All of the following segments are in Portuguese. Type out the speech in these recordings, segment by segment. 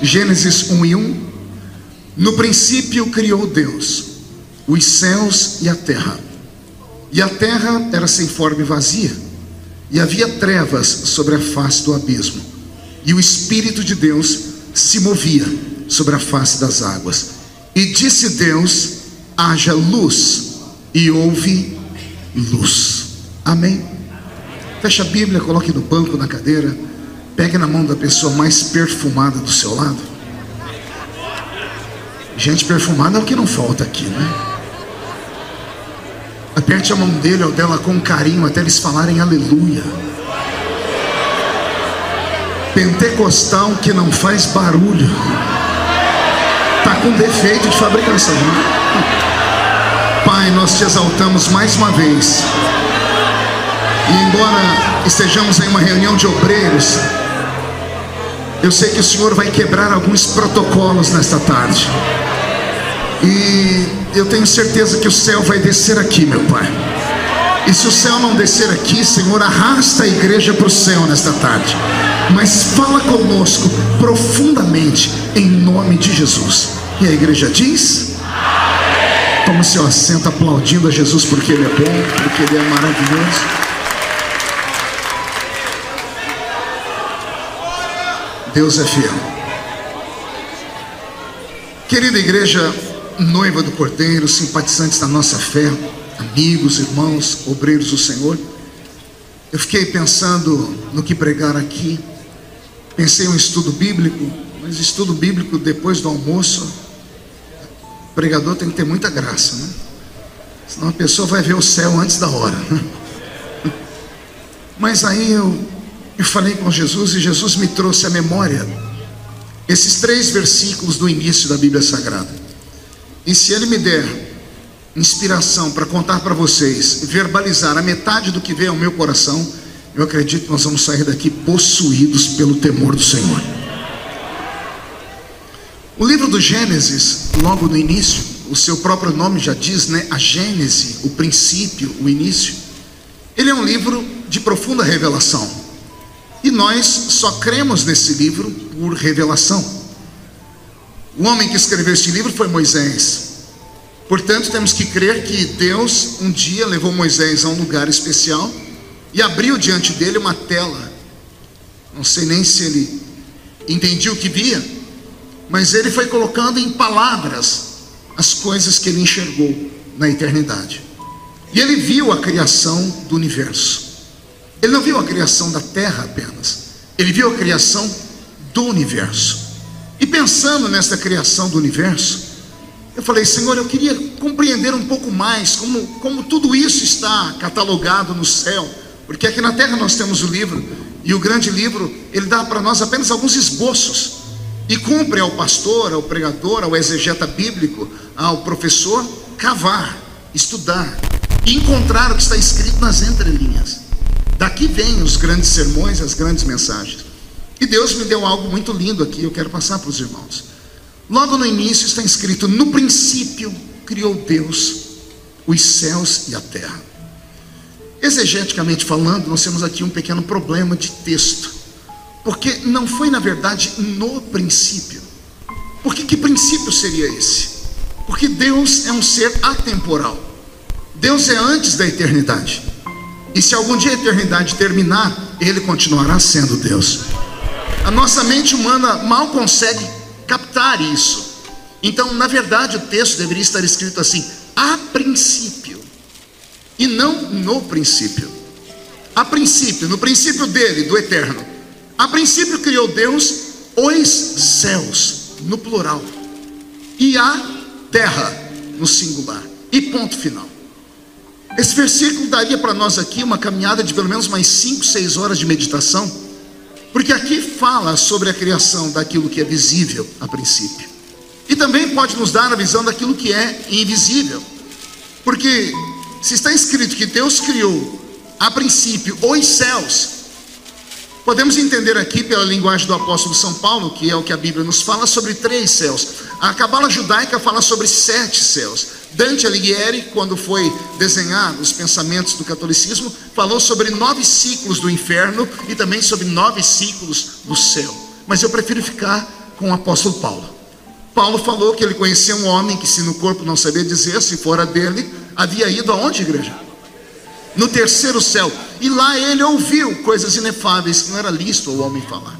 Gênesis 1 e 1. No princípio criou Deus os céus e a terra. E a terra era sem forma e vazia, e havia trevas sobre a face do abismo. E o Espírito de Deus se movia sobre a face das águas. E disse Deus: haja luz, e houve luz. Amém. Feche a Bíblia, coloque no banco, na cadeira. Pegue na mão da pessoa mais perfumada do seu lado. Gente perfumada é o que não falta aqui, né? Aperte a mão dele ou dela com carinho até eles falarem aleluia. Pentecostal que não faz barulho. Tá com defeito de fabricação. Né? Pai, nós te exaltamos mais uma vez. E embora estejamos em uma reunião de obreiros, eu sei que o Senhor vai quebrar alguns protocolos nesta tarde. E eu tenho certeza que o céu vai descer aqui, meu Pai. E se o céu não descer aqui, Senhor, arrasta a igreja para o céu nesta tarde. Mas fala conosco profundamente, em nome de Jesus. E a igreja diz: Amém. Toma seu assento aplaudindo a Jesus porque Ele é bom, porque Ele é maravilhoso. Deus é fiel. Querida igreja, noiva do Cordeiro, simpatizantes da nossa fé, amigos, irmãos, obreiros do Senhor, eu fiquei pensando no que pregar aqui. Pensei em um estudo bíblico, mas estudo bíblico depois do almoço, o pregador tem que ter muita graça, né? Senão a pessoa vai ver o céu antes da hora. Mas aí eu eu falei com Jesus e Jesus me trouxe à memória esses três versículos do início da Bíblia Sagrada. E se Ele me der inspiração para contar para vocês, verbalizar a metade do que vem ao meu coração, eu acredito que nós vamos sair daqui possuídos pelo temor do Senhor. O livro do Gênesis, logo no início, o seu próprio nome já diz, né? A Gênese, o princípio, o início. Ele é um livro de profunda revelação. E nós só cremos nesse livro por revelação. O homem que escreveu este livro foi Moisés. Portanto, temos que crer que Deus um dia levou Moisés a um lugar especial e abriu diante dele uma tela. Não sei nem se ele entendia o que via, mas ele foi colocando em palavras as coisas que ele enxergou na eternidade. E ele viu a criação do universo. Ele não viu a criação da terra apenas, ele viu a criação do universo. E pensando nessa criação do universo, eu falei, Senhor, eu queria compreender um pouco mais como, como tudo isso está catalogado no céu, porque aqui na terra nós temos o livro, e o grande livro, ele dá para nós apenas alguns esboços, e cumpre ao pastor, ao pregador, ao exegeta bíblico, ao professor, cavar, estudar, e encontrar o que está escrito nas entrelinhas. Daqui vêm os grandes sermões, as grandes mensagens. E Deus me deu algo muito lindo aqui, eu quero passar para os irmãos. Logo no início está escrito: No princípio criou Deus os céus e a terra. Exegeticamente falando, nós temos aqui um pequeno problema de texto, porque não foi na verdade no princípio. Porque que princípio seria esse? Porque Deus é um ser atemporal. Deus é antes da eternidade. E se algum dia a eternidade terminar, Ele continuará sendo Deus. A nossa mente humana mal consegue captar isso. Então, na verdade, o texto deveria estar escrito assim: a princípio, e não no princípio. A princípio, no princípio dele, do eterno. A princípio criou Deus os céus, no plural, e a terra, no singular. E ponto final. Esse versículo daria para nós aqui uma caminhada de pelo menos mais 5, 6 horas de meditação, porque aqui fala sobre a criação daquilo que é visível a princípio, e também pode nos dar a visão daquilo que é invisível, porque se está escrito que Deus criou a princípio os céus, Podemos entender aqui, pela linguagem do apóstolo São Paulo, que é o que a Bíblia nos fala, sobre três céus. A cabala judaica fala sobre sete céus. Dante Alighieri, quando foi desenhar os pensamentos do catolicismo, falou sobre nove ciclos do inferno e também sobre nove ciclos do céu. Mas eu prefiro ficar com o apóstolo Paulo. Paulo falou que ele conhecia um homem que, se no corpo não sabia dizer, se fora dele, havia ido aonde, igreja? No terceiro céu. E lá ele ouviu coisas inefáveis que não era lícito o homem falar.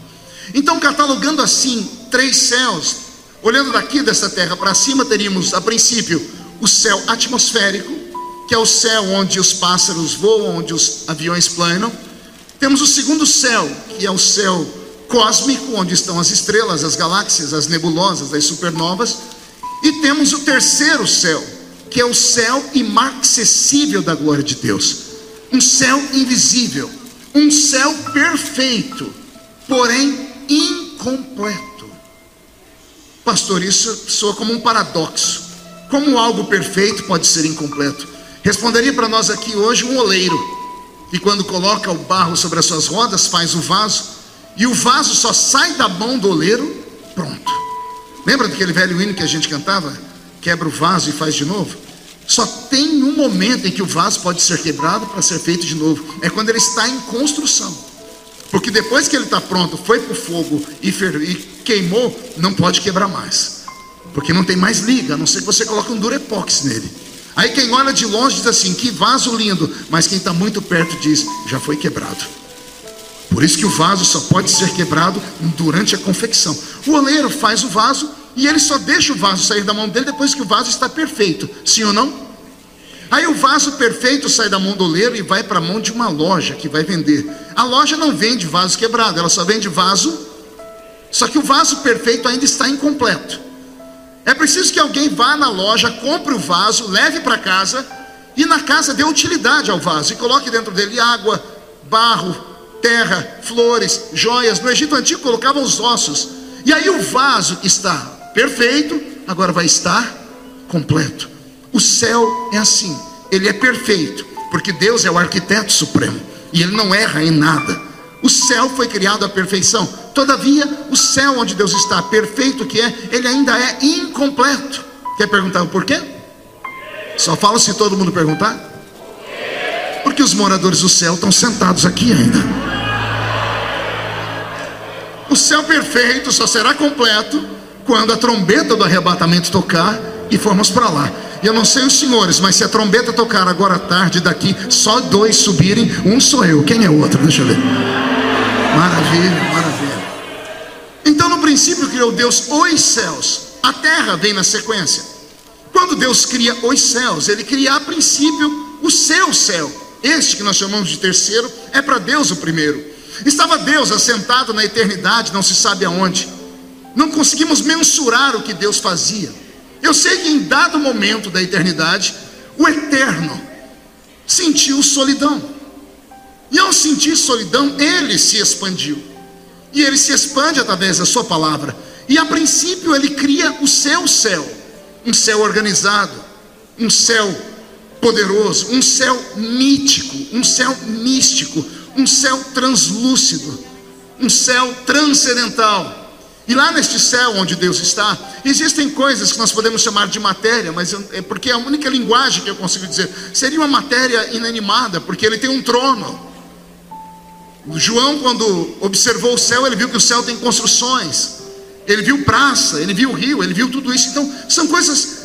Então, catalogando assim três céus, olhando daqui dessa terra para cima, teríamos a princípio o céu atmosférico, que é o céu onde os pássaros voam, onde os aviões planam. Temos o segundo céu, que é o céu cósmico, onde estão as estrelas, as galáxias, as nebulosas, as supernovas. E temos o terceiro céu, que é o céu imarcessível da glória de Deus. Um céu invisível, um céu perfeito, porém incompleto. Pastor, isso soa como um paradoxo. Como algo perfeito pode ser incompleto? Responderia para nós aqui hoje um oleiro, que quando coloca o barro sobre as suas rodas, faz o vaso, e o vaso só sai da mão do oleiro, pronto. Lembra daquele velho hino que a gente cantava? Quebra o vaso e faz de novo? Só tem um momento em que o vaso pode ser quebrado para ser feito de novo. É quando ele está em construção. Porque depois que ele está pronto, foi para o fogo e, e queimou, não pode quebrar mais. Porque não tem mais liga, a não ser que você coloque um durepox nele. Aí quem olha de longe diz assim: que vaso lindo, mas quem está muito perto diz: já foi quebrado. Por isso que o vaso só pode ser quebrado durante a confecção. O oleiro faz o vaso e ele só deixa o vaso sair da mão dele depois que o vaso está perfeito. Sim ou não? Aí o vaso perfeito sai da mão do oleiro e vai para a mão de uma loja que vai vender. A loja não vende vaso quebrado, ela só vende vaso. Só que o vaso perfeito ainda está incompleto. É preciso que alguém vá na loja, compre o vaso, leve para casa e na casa dê utilidade ao vaso e coloque dentro dele água, barro, terra, flores, joias. No Egito Antigo colocavam os ossos. E aí o vaso está perfeito, agora vai estar completo. O céu é assim, ele é perfeito, porque Deus é o arquiteto supremo e ele não erra em nada. O céu foi criado à perfeição. Todavia, o céu onde Deus está, perfeito que é, ele ainda é incompleto. Quer perguntar o porquê? Só fala se todo mundo perguntar. Porque os moradores do céu estão sentados aqui ainda. O céu perfeito só será completo quando a trombeta do arrebatamento tocar e formos para lá. Eu não sei os senhores, mas se a trombeta tocar agora à tarde daqui, só dois subirem, um sou eu. Quem é o outro? Deixa eu ver. Maravilha, maravilha. Então, no princípio, criou Deus os céus. A terra vem na sequência. Quando Deus cria os céus, Ele cria a princípio o seu céu. Este que nós chamamos de terceiro é para Deus o primeiro. Estava Deus assentado na eternidade, não se sabe aonde. Não conseguimos mensurar o que Deus fazia. Eu sei que em dado momento da eternidade, o eterno sentiu solidão. E ao sentir solidão, ele se expandiu. E ele se expande através da sua palavra. E a princípio ele cria o seu céu, um céu organizado, um céu poderoso, um céu mítico, um céu místico, um céu translúcido, um céu transcendental. E lá neste céu onde Deus está, existem coisas que nós podemos chamar de matéria, mas é porque a única linguagem que eu consigo dizer seria uma matéria inanimada, porque ele tem um trono. João, quando observou o céu, ele viu que o céu tem construções, ele viu praça, ele viu rio, ele viu tudo isso. Então, são coisas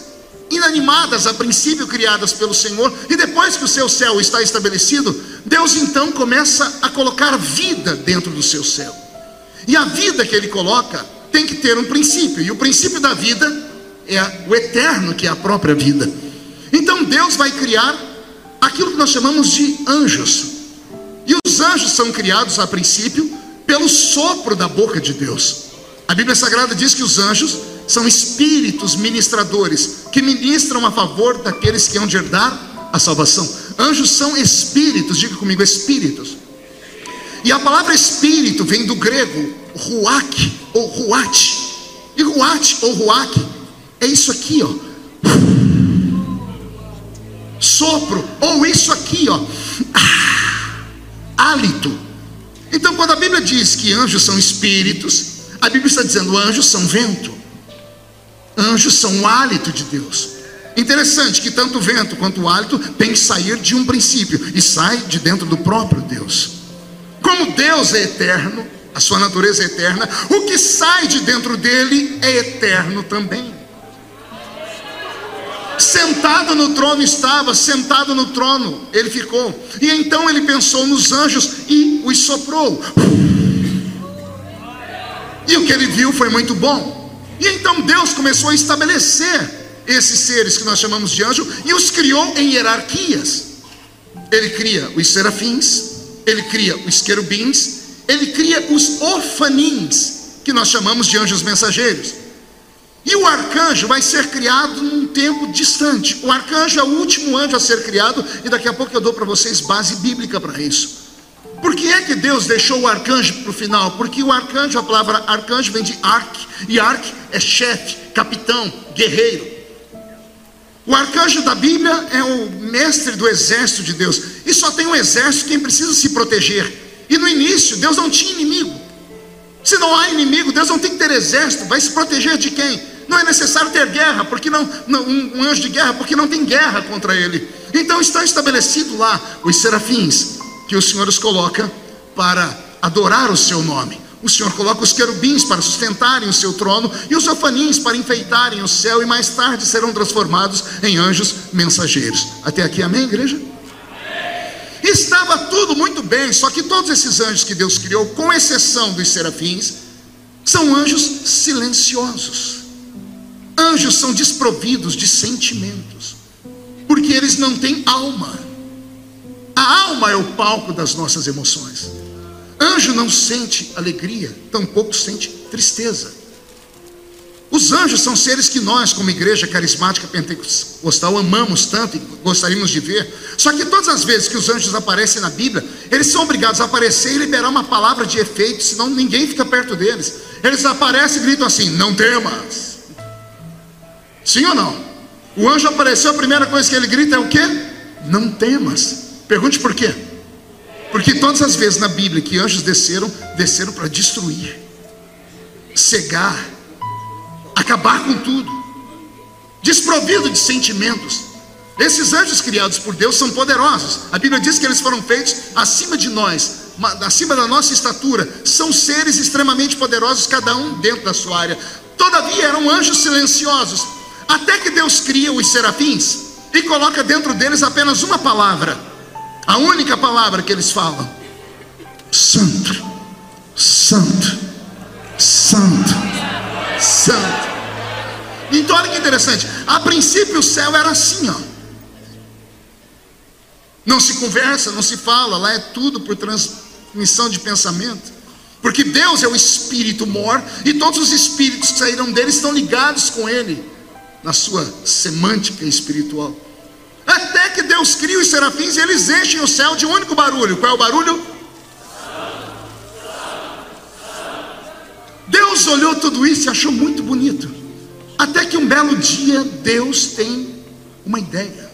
inanimadas a princípio criadas pelo Senhor, e depois que o seu céu está estabelecido, Deus então começa a colocar vida dentro do seu céu. E a vida que ele coloca tem que ter um princípio, e o princípio da vida é o eterno, que é a própria vida. Então Deus vai criar aquilo que nós chamamos de anjos. E os anjos são criados a princípio pelo sopro da boca de Deus. A Bíblia Sagrada diz que os anjos são espíritos ministradores que ministram a favor daqueles que hão de herdar a salvação. Anjos são espíritos, diga comigo, espíritos. E a palavra espírito vem do grego ruach ou ruach. E ruach ou ruach é isso aqui, ó. Sopro, ou isso aqui, ó. Ah, hálito. Então, quando a Bíblia diz que anjos são espíritos, a Bíblia está dizendo anjos são vento. Anjos são o hálito de Deus. Interessante que tanto o vento quanto o hálito tem que sair de um princípio e sai de dentro do próprio Deus. Como Deus é eterno, A sua natureza é eterna. O que sai de dentro dele é eterno também. Sentado no trono estava, sentado no trono ele ficou. E então ele pensou nos anjos e os soprou. E o que ele viu foi muito bom. E então Deus começou a estabelecer esses seres que nós chamamos de anjo e os criou em hierarquias. Ele cria os serafins, ele cria os querubins, ele cria os orfanins, que nós chamamos de anjos mensageiros. E o arcanjo vai ser criado num tempo distante. O arcanjo é o último anjo a ser criado, e daqui a pouco eu dou para vocês base bíblica para isso. Por que é que Deus deixou o arcanjo para o final? Porque o arcanjo, a palavra arcanjo vem de arc, e arc é chefe, capitão, guerreiro. O arcanjo da Bíblia é o mestre do exército de Deus, e só tem um exército quem precisa se proteger. E no início, Deus não tinha inimigo. Se não há inimigo, Deus não tem que ter exército, vai se proteger de quem? Não é necessário ter guerra, porque não, não um, um anjo de guerra, porque não tem guerra contra ele. Então está estabelecido lá os serafins que o Senhor os coloca para adorar o seu nome. O Senhor coloca os querubins para sustentarem o seu trono e os ofanins para enfeitarem o céu e mais tarde serão transformados em anjos mensageiros. Até aqui, amém, igreja? Estava tudo muito bem, só que todos esses anjos que Deus criou, com exceção dos serafins, são anjos silenciosos. Anjos são desprovidos de sentimentos, porque eles não têm alma. A alma é o palco das nossas emoções. Anjo não sente alegria, tampouco sente tristeza. Os anjos são seres que nós, como igreja carismática pentecostal, amamos tanto e gostaríamos de ver. Só que todas as vezes que os anjos aparecem na Bíblia, eles são obrigados a aparecer e liberar uma palavra de efeito, senão ninguém fica perto deles. Eles aparecem e gritam assim: Não temas. Sim ou não? O anjo apareceu, a primeira coisa que ele grita é o quê? Não temas. Pergunte por quê? Porque todas as vezes na Bíblia que anjos desceram, desceram para destruir, cegar, acabar com tudo, desprovido de sentimentos. Esses anjos criados por Deus são poderosos. A Bíblia diz que eles foram feitos acima de nós, acima da nossa estatura. São seres extremamente poderosos, cada um dentro da sua área. Todavia eram anjos silenciosos, até que Deus cria os serafins e coloca dentro deles apenas uma palavra, a única palavra que eles falam: Santo, Santo, Santo, Santo. Então olha que interessante. A princípio o céu era assim, ó. Não se conversa, não se fala, lá é tudo por transmissão de pensamento. Porque Deus é o espírito mor e todos os espíritos que saíram dele estão ligados com ele na sua semântica espiritual. Até que Deus cria os serafins e eles enchem o céu de um único barulho. Qual é o barulho? Deus olhou tudo isso e achou muito bonito. Até que um belo dia Deus tem uma ideia.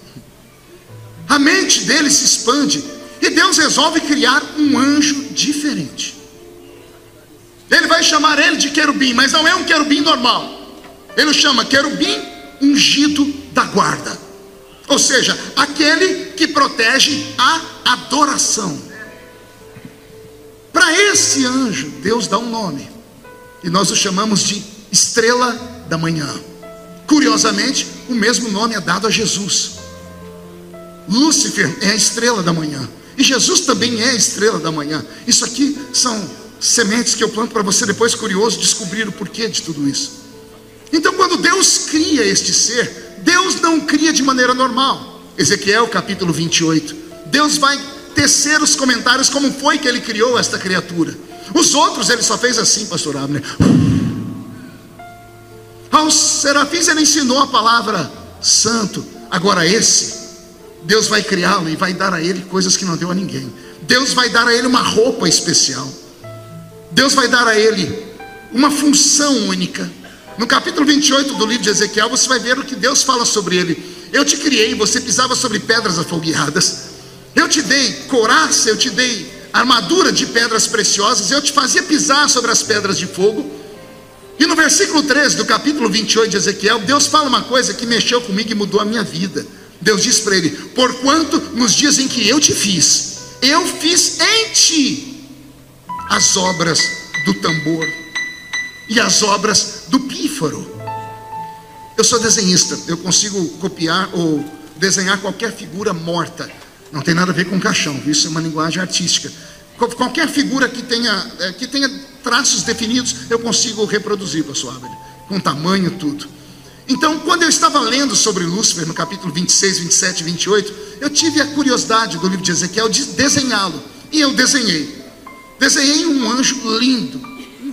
A mente dele se expande e Deus resolve criar um anjo diferente. Ele vai chamar ele de querubim, mas não é um querubim normal. Ele o chama querubim ungido da guarda. Ou seja, aquele que protege a adoração. Para esse anjo, Deus dá um nome. E nós o chamamos de estrela da manhã. Curiosamente, o mesmo nome é dado a Jesus. Lúcifer é a estrela da manhã. E Jesus também é a estrela da manhã. Isso aqui são sementes que eu planto para você depois, curioso, descobrir o porquê de tudo isso. Então, quando Deus cria este ser, Deus não cria de maneira normal. Ezequiel capítulo 28. Deus vai tecer os comentários como foi que ele criou esta criatura. Os outros ele só fez assim, pastor Abner. Aos serafins ele ensinou a palavra santo. Agora esse, Deus vai criá-lo e vai dar a ele coisas que não deu a ninguém. Deus vai dar a ele uma roupa especial. Deus vai dar a ele uma função única. No capítulo 28 do livro de Ezequiel, você vai ver o que Deus fala sobre ele. Eu te criei, você pisava sobre pedras afogueadas. Eu te dei coraça, eu te dei armadura de pedras preciosas, eu te fazia pisar sobre as pedras de fogo. E no versículo 13 do capítulo 28 de Ezequiel, Deus fala uma coisa que mexeu comigo e mudou a minha vida. Deus diz para ele: Porquanto nos dias em que eu te fiz, eu fiz em ti as obras do tambor e as obras do pífaro. Eu sou desenhista, eu consigo copiar ou desenhar qualquer figura morta. Não tem nada a ver com caixão, isso é uma linguagem artística. Qualquer figura que tenha, é, que tenha traços definidos, eu consigo reproduzir, pastor Abel, com tamanho, tudo. Então, quando eu estava lendo sobre Lúcifer, no capítulo 26, 27 e 28, eu tive a curiosidade do livro de Ezequiel de desenhá-lo. E eu desenhei. Desenhei um anjo lindo,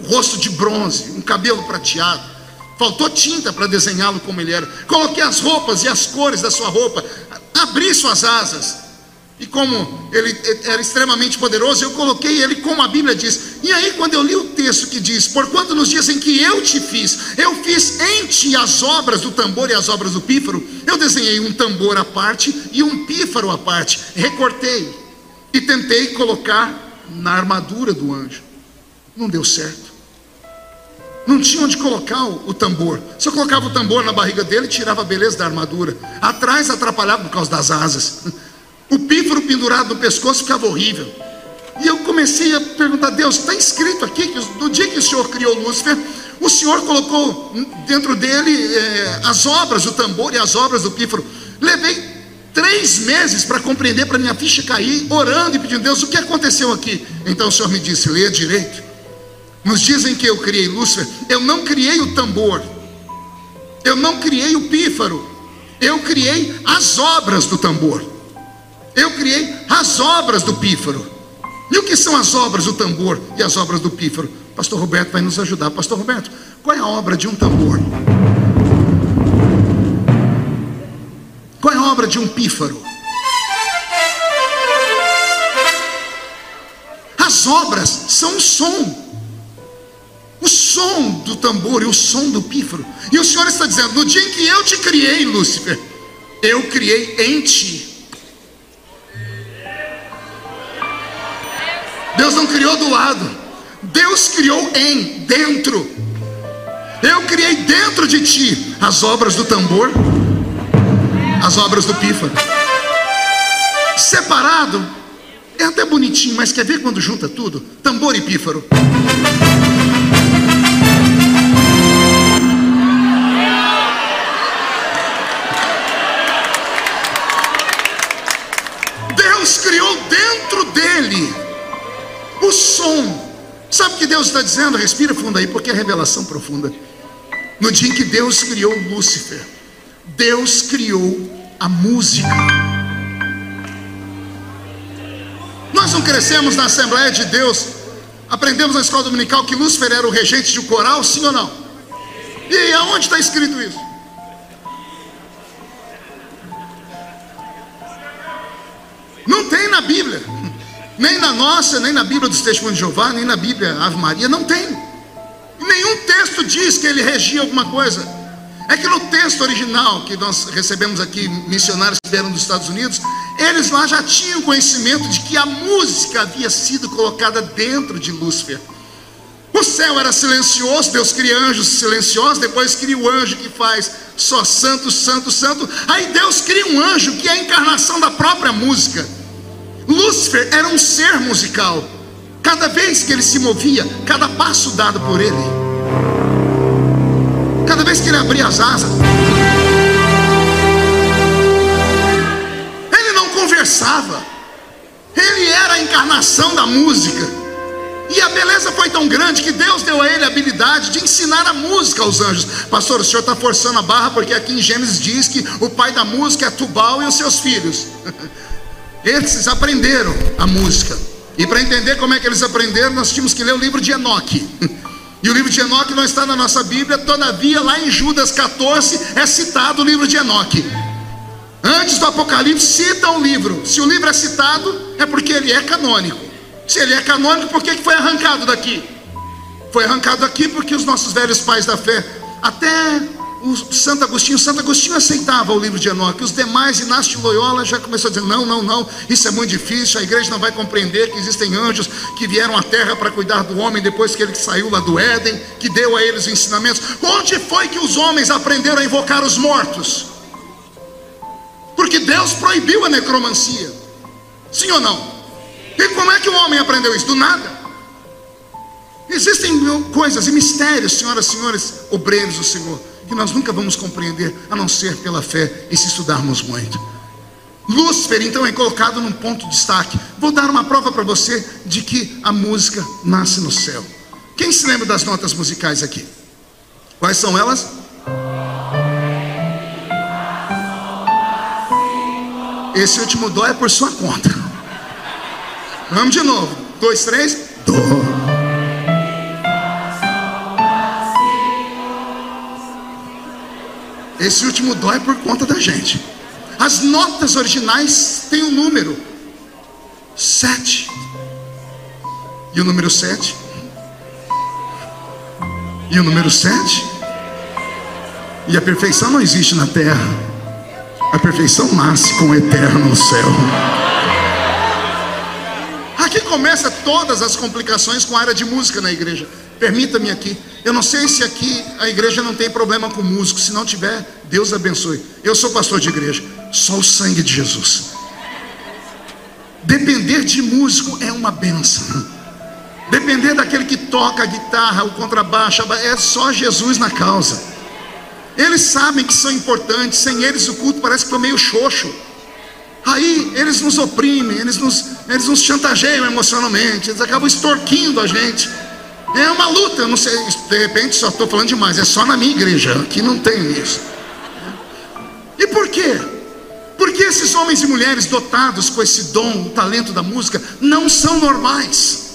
rosto de bronze, um cabelo prateado. Faltou tinta para desenhá-lo como ele era. Coloquei as roupas e as cores da sua roupa. Abri suas asas. E como ele era extremamente poderoso, eu coloquei ele como a Bíblia diz. E aí, quando eu li o texto que diz: Porquanto nos dias em que eu te fiz, eu fiz em ti as obras do tambor e as obras do pífaro, eu desenhei um tambor à parte e um pífaro à parte. Recortei e tentei colocar na armadura do anjo. Não deu certo. Não tinha onde colocar o, tambor. Se eu colocava o tambor na barriga dele, tirava a beleza da armadura. Atrás atrapalhava por causa das asas. O pífaro pendurado no pescoço ficava horrível. E eu comecei a perguntar: Deus, está escrito aqui que no dia que o Senhor criou Lúcifer, o Senhor colocou dentro dele é, as obras do tambor e as obras do pífaro. Levei três meses para compreender, para minha ficha cair, orando e pedindo, Deus, o que aconteceu aqui? Então o Senhor me disse, leia direito. Nos dizem que eu criei Lúcifer, eu não criei o tambor, eu não criei o pífaro, eu criei as obras do tambor, eu criei as obras do pífaro. E o que são as obras do tambor e as obras do pífaro? Pastor Roberto vai nos ajudar. Pastor Roberto, qual é a obra de um tambor? Qual é a obra de um pífaro? As obras são o som. O som do tambor e o som do pífaro. E o Senhor está dizendo: no dia em que eu te criei, Lúcifer, eu criei em ti. Deus não criou do lado, Deus criou em, dentro. Eu criei dentro de ti as obras do tambor as obras do pífaro. Separado é até bonitinho, mas quer ver quando junta tudo? Tambor e pífaro. O som. Sabe o que Deus está dizendo? Respira fundo aí, porque é revelação profunda. No dia em que Deus criou Lúcifer, Deus criou a música. Nós não crescemos na Assembleia de Deus, aprendemos na escola dominical que Lúcifer era o regente de um coral, sim ou não? E aonde está escrito isso? Não tem na Bíblia, nem na nossa, nem na Bíblia dos Testemunhos de Jeová, nem na Bíblia Ave Maria, não tem. Nenhum texto diz que ele regia alguma coisa. É que no texto original que nós recebemos aqui, missionários que vieram dos Estados Unidos, eles lá já tinham conhecimento de que a música havia sido colocada dentro de Lúcifer. O céu era silencioso, Deus cria anjos silenciosos, depois cria o anjo que faz só santo, santo, santo. Aí Deus cria um anjo que é a encarnação da própria música. Lúcifer era um ser musical. Cada vez que ele se movia, cada passo dado por ele, Cada vez que ele abria as asas, ele não conversava, ele era a encarnação da música. E a beleza foi tão grande que Deus deu a ele a habilidade de ensinar a música aos anjos. Pastor, o senhor está forçando a barra porque aqui em Gênesis diz que o pai da música é Tubal e os seus filhos. Eles aprenderam a música. E para entender como é que eles aprenderam, nós tínhamos que ler o livro de Enoque. E o livro de Enoque não está na nossa Bíblia, todavia, lá em Judas 14 é citado o livro de Enoque. Antes do Apocalipse, cita o livro. Se o livro é citado, é porque ele é canônico. Se ele é canônico, por que foi arrancado daqui? Foi arrancado daqui porque os nossos velhos pais da fé, até o Santo Agostinho, Santo Agostinho aceitava o livro de Enoque, os demais, Inácio de Loyola já começou a dizer: não, não, não, isso é muito difícil, a igreja não vai compreender que existem anjos que vieram à terra para cuidar do homem depois que ele saiu lá do Éden, que deu a eles os ensinamentos. Onde foi que os homens aprenderam a invocar os mortos? Porque Deus proibiu a necromancia, sim ou não? E como é que o homem aprendeu isso? Do nada. Existem coisas e mistérios, senhoras e senhores, obreiros do Senhor, que nós nunca vamos compreender a não ser pela fé e se estudarmos muito. Lúcifer, então, é colocado num ponto de destaque. Vou dar uma prova para você de que a música nasce no céu. Quem se lembra das notas musicais aqui? Quais são elas? Esse último dó é por sua conta. Vamos de novo. Dois, três. Dó. Esse último dó é por conta da gente. As notas originais têm um número sete. E o número sete? E o número sete? E a perfeição não existe na terra. A perfeição nasce com o eterno no céu. Aqui começa todas as complicações com a área de música na igreja. Permita-me aqui. Eu não sei se aqui a igreja não tem problema com músico. Se não tiver, Deus abençoe. Eu sou pastor de igreja. Só o sangue de Jesus. Depender de músico é uma benção. Depender daquele que toca a guitarra, o contrabaixo, é só Jesus na causa. Eles sabem que são importantes, sem eles o culto parece que foi meio xoxo. Aí eles nos oprimem, eles nos, eles nos chantageiam emocionalmente, eles acabam extorquindo a gente. É uma luta, eu não sei, de repente só estou falando demais, é só na minha igreja, aqui não tem isso. E por quê? Porque esses homens e mulheres dotados com esse dom, o talento da música, não são normais.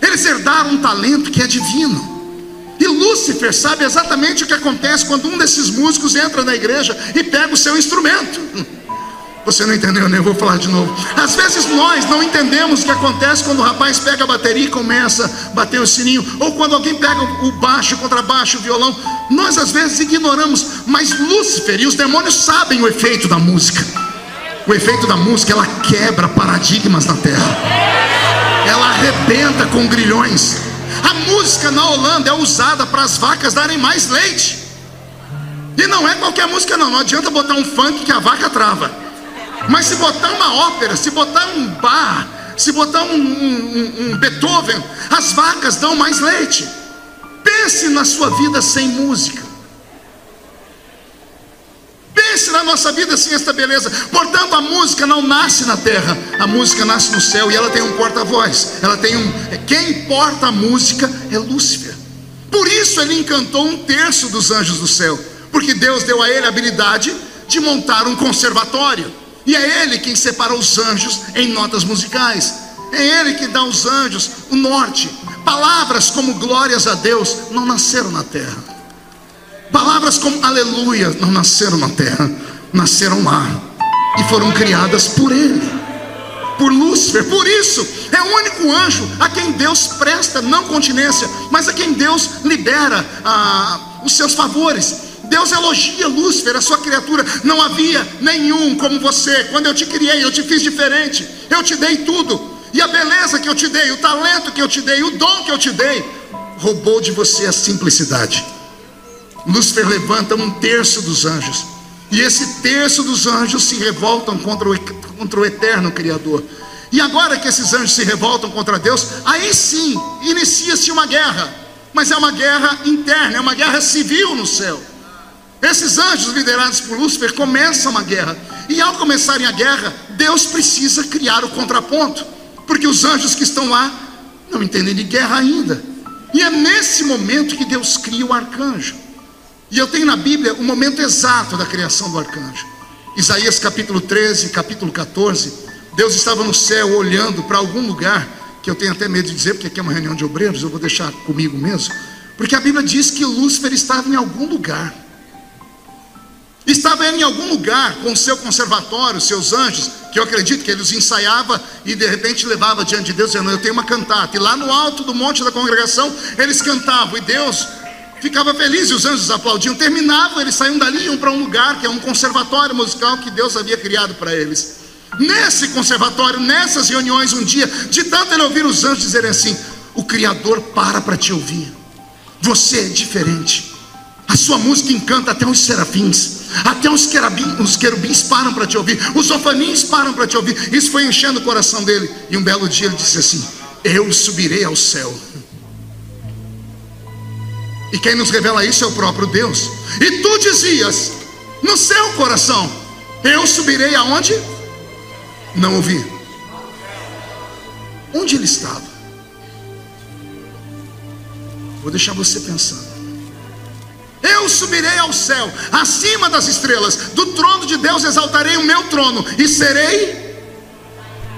Eles herdaram um talento que é divino. E Lúcifer sabe exatamente o que acontece quando um desses músicos entra na igreja e pega o seu instrumento. Você não entendeu, né? Eu vou falar de novo. Às vezes nós não entendemos o que acontece quando o rapaz pega a bateria e começa a bater o sininho, ou quando alguém pega o baixo, o contrabaixo, o violão. Nós às vezes ignoramos, mas Lúcifer e os demônios sabem o efeito da música. O efeito da música, ela quebra paradigmas na terra. Ela arrebenta com grilhões. A música na Holanda é usada para as vacas darem mais leite. E não é qualquer música, não. Não adianta botar um funk que a vaca trava. Mas se botar uma ópera, se botar um bar, se botar um, um, um Beethoven, as vacas dão mais leite. Pense na sua vida sem música. Pense na nossa vida sem esta beleza. Portanto, a música não nasce na terra, a música nasce no céu e ela tem um porta-voz. Ela tem um. Quem porta a música é Lúcifer. Por isso ele encantou um terço dos anjos do céu, porque Deus deu a ele a habilidade de montar um conservatório. E é ele quem separa os anjos em notas musicais. É ele que dá aos anjos o norte. Palavras como glórias a Deus não nasceram na terra. Palavras como aleluia não nasceram na terra, nasceram lá e foram criadas por Ele, por Lúcifer. Por isso, é o único anjo a quem Deus presta não continência, mas a quem Deus libera ah, os seus favores. Deus elogia Lúcifer, a sua criatura. Não havia nenhum como você. Quando eu te criei, eu te fiz diferente. Eu te dei tudo. E a beleza que eu te dei, o talento que eu te dei, o dom que eu te dei, roubou de você a simplicidade. Lúcifer levanta um terço dos anjos. E esse terço dos anjos se revoltam contra o, contra o eterno Criador. E agora que esses anjos se revoltam contra Deus, aí sim inicia-se uma guerra. Mas é uma guerra interna, é uma guerra civil no céu. Esses anjos liderados por Lúcifer começam a guerra. E ao começarem a guerra, Deus precisa criar o contraponto. Porque os anjos que estão lá não entendem de guerra ainda. E é nesse momento que Deus cria o arcanjo. E eu tenho na Bíblia o momento exato da criação do arcanjo. Isaías capítulo 13, capítulo 14. Deus estava no céu olhando para algum lugar, que eu tenho até medo de dizer, porque aqui é uma reunião de obreiros, eu vou deixar comigo mesmo. Porque a Bíblia diz que Lúcifer estava em algum lugar. Estava em algum lugar com o seu conservatório, seus anjos, que eu acredito que ele os ensaiava e de repente levava diante de Deus, dizendo: Eu tenho uma cantata. E lá no alto do monte da congregação, eles cantavam, e Deus ficava feliz e os anjos aplaudiam. Terminavam, eles saíam dali, iam para um lugar que é um conservatório musical que Deus havia criado para eles. Nesse conservatório, nessas reuniões, um dia, de tanto ele ouvir os anjos dizerem assim: O Criador para para te ouvir. Você é diferente. A sua música encanta até os serafins, até os querubins, os querubins param para te ouvir, os ofanins param para te ouvir. Isso foi enchendo o coração dele. E um belo dia ele disse assim: Eu subirei ao céu E quem nos revela isso é o próprio Deus. E tu dizias no seu coração: Eu subirei aonde? Não ouvi. Onde ele estava? Vou deixar você pensando. Subirei ao céu, acima das estrelas, do trono de Deus exaltarei o meu trono e serei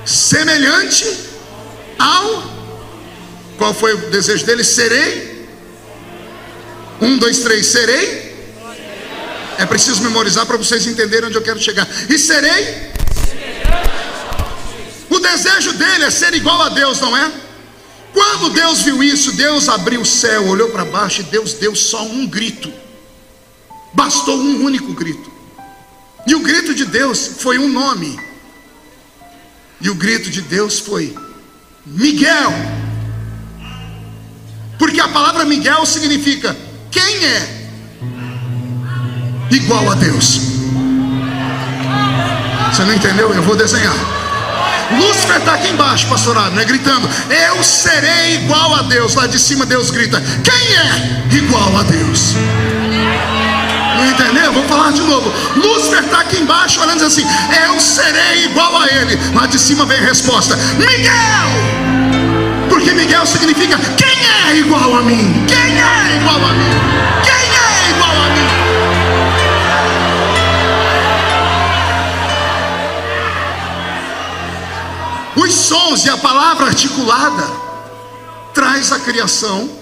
semelhante ao. Qual foi o desejo dele? Serei. Um, dois, três, serei. É preciso memorizar para vocês entenderem onde eu quero chegar. E serei. O desejo dele é ser igual a Deus, não é? Quando Deus viu isso, Deus abriu o céu, olhou para baixo e Deus deu só um grito. Bastou um único grito. E o grito de Deus foi um nome. E o grito de Deus foi Miguel. Porque a palavra Miguel significa quem é igual a Deus. Você não entendeu? Eu vou desenhar. Lúcifer está aqui embaixo, pastorado, né? Gritando: Eu serei igual a Deus. Lá de cima Deus grita: Quem é igual a Deus? Não entendeu? Vou falar de novo. Lúcifer está aqui embaixo olhando assim: Eu serei igual a ele. Lá de cima vem a resposta: Miguel! Porque Miguel significa quem é igual a mim? Quem é igual a mim? Quem é igual a mim? Os sons e a palavra articulada traz a criação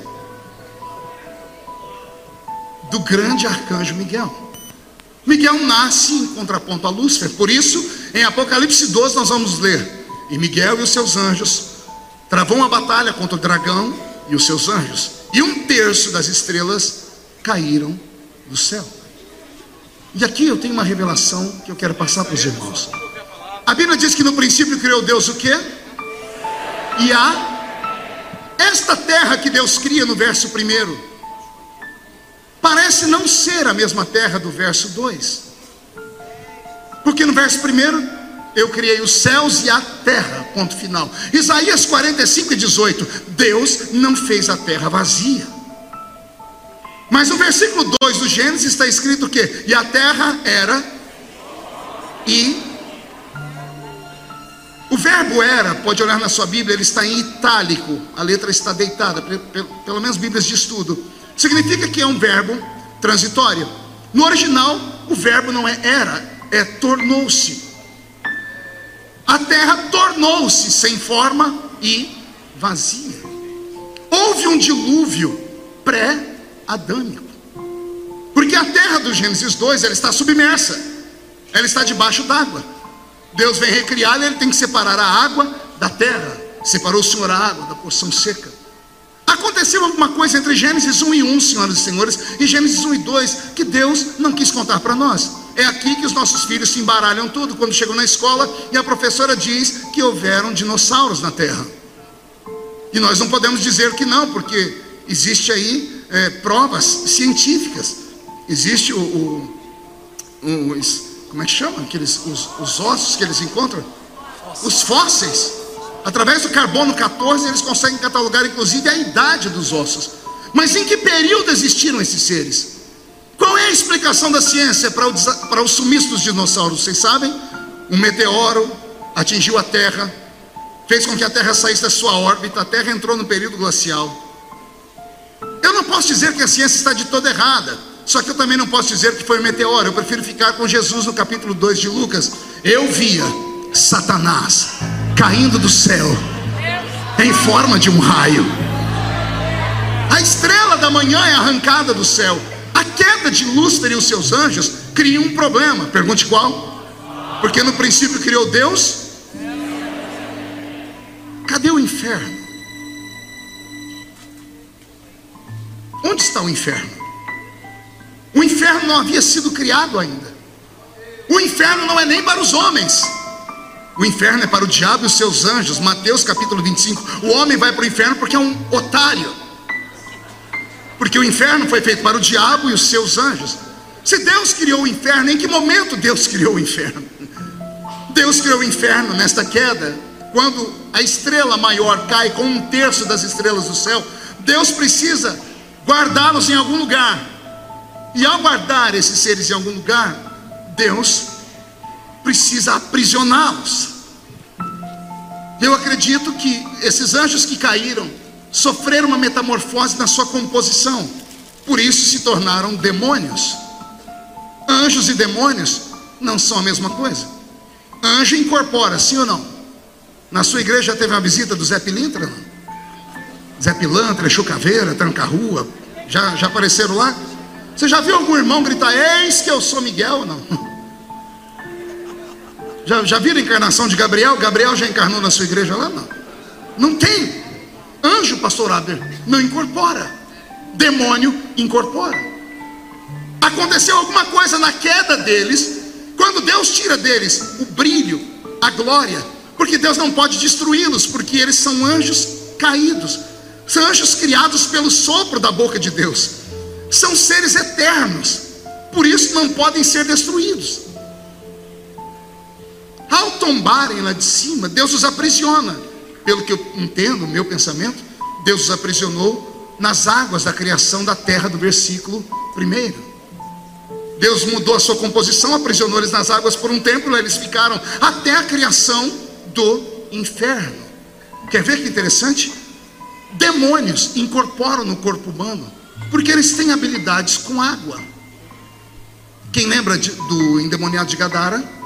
do grande arcanjo Miguel. Miguel nasce em contraponto a Lúcifer, por isso, em Apocalipse 12 nós vamos ler: E Miguel e os seus anjos travou uma batalha contra o dragão e os seus anjos, e um terço das estrelas caíram do céu. E aqui eu tenho uma revelação que eu quero passar para os irmãos. A Bíblia diz que no princípio criou Deus o quê? E a esta terra que Deus cria no verso primeiro parece não ser a mesma terra do verso 2. Porque no verso primeiro eu criei os céus e a terra, ponto final. Isaías 45 e 18, Deus não fez a terra vazia. Mas no versículo 2 do Gênesis está escrito o quê? E a terra era e o verbo era, pode olhar na sua Bíblia, ele está em itálico, a letra está deitada, pelo menos Bíblias de estudo. Significa que é um verbo transitório. No original, o verbo não é era, é tornou-se. A terra tornou-se sem forma e vazia. Houve um dilúvio pré-adâmico. Porque a terra do Gênesis 2, ela está submersa. Ela está debaixo d'água. Deus vem recriá-la, ele tem que separar a água da terra. Separou o Senhor a água da porção seca. Aconteceu alguma coisa entre Gênesis 1 e 1, senhoras e senhores, e Gênesis 1 e 2, que Deus não quis contar para nós. É aqui que os nossos filhos se embaralham tudo quando chegam na escola e a professora diz que houveram dinossauros na Terra. E nós não podemos dizer que não, porque existe aí é, provas científicas. Existe o, o, o como é que chama? Aqueles, os, os ossos que eles encontram? Os fósseis. Através do carbono 14, eles conseguem catalogar inclusive a idade dos ossos. Mas em que período existiram esses seres? Qual é a explicação da ciência para o, para dos dinossauros? Vocês sabem? Um meteoro atingiu a Terra, fez com que a Terra saísse da sua órbita, a Terra entrou no período glacial. Eu não posso dizer que a ciência está de toda errada. Só que eu também não posso dizer que foi um meteoro, eu prefiro ficar com Jesus no capítulo 2 de Lucas. Eu via Satanás caindo do céu em forma de um raio. A estrela da manhã é arrancada do céu. A queda de Lúcifer e os seus anjos cria um problema. Pergunte qual? Porque no princípio criou Deus. Cadê o inferno? Onde está o inferno? O inferno não havia sido criado ainda. O inferno não é nem para os homens. O inferno é para o diabo e os seus anjos. Mateus capítulo 25. O homem vai para o inferno porque é um otário. Porque o inferno foi feito para o diabo e os seus anjos. Se Deus criou o inferno, em que momento Deus criou o inferno? Deus criou o inferno nesta queda, quando a estrela maior cai com um terço das estrelas do céu. Deus precisa guardá-los em algum lugar. E ao guardar esses seres em algum lugar, Deus precisa aprisioná-los. Eu acredito que esses anjos que caíram sofreram uma metamorfose na sua composição, por isso se tornaram demônios. Anjos e demônios não são a mesma coisa. Anjo incorpora, sim ou não? Na sua igreja teve uma visita do Zé Pilintra? Não? Zé Pilantra, Chucaveira, Tranca-Rua, já, já apareceram lá? Você já viu algum irmão gritar, eis que eu sou Miguel? Não. Já, já viram a encarnação de Gabriel? Gabriel já encarnou na sua igreja lá? Não. Não tem. Anjo, pastor Ader, não incorpora. Demônio incorpora. Aconteceu alguma coisa na queda deles, quando Deus tira deles o brilho, a glória, porque Deus não pode destruí-los, porque eles são anjos caídos, são anjos criados pelo sopro da boca de Deus, são seres eternos, por isso não podem ser destruídos. Ao tombarem lá de cima, Deus os aprisiona. Pelo que eu entendo, meu pensamento, Deus os aprisionou nas águas da criação da terra, do versículo 1. Deus mudou a sua composição, aprisionou eles nas águas por um tempo, eles ficaram até a criação do inferno. Quer ver que interessante? Demônios incorporam no corpo humano, porque eles têm habilidades com água. Quem lembra de, do endemoniado de Gadara?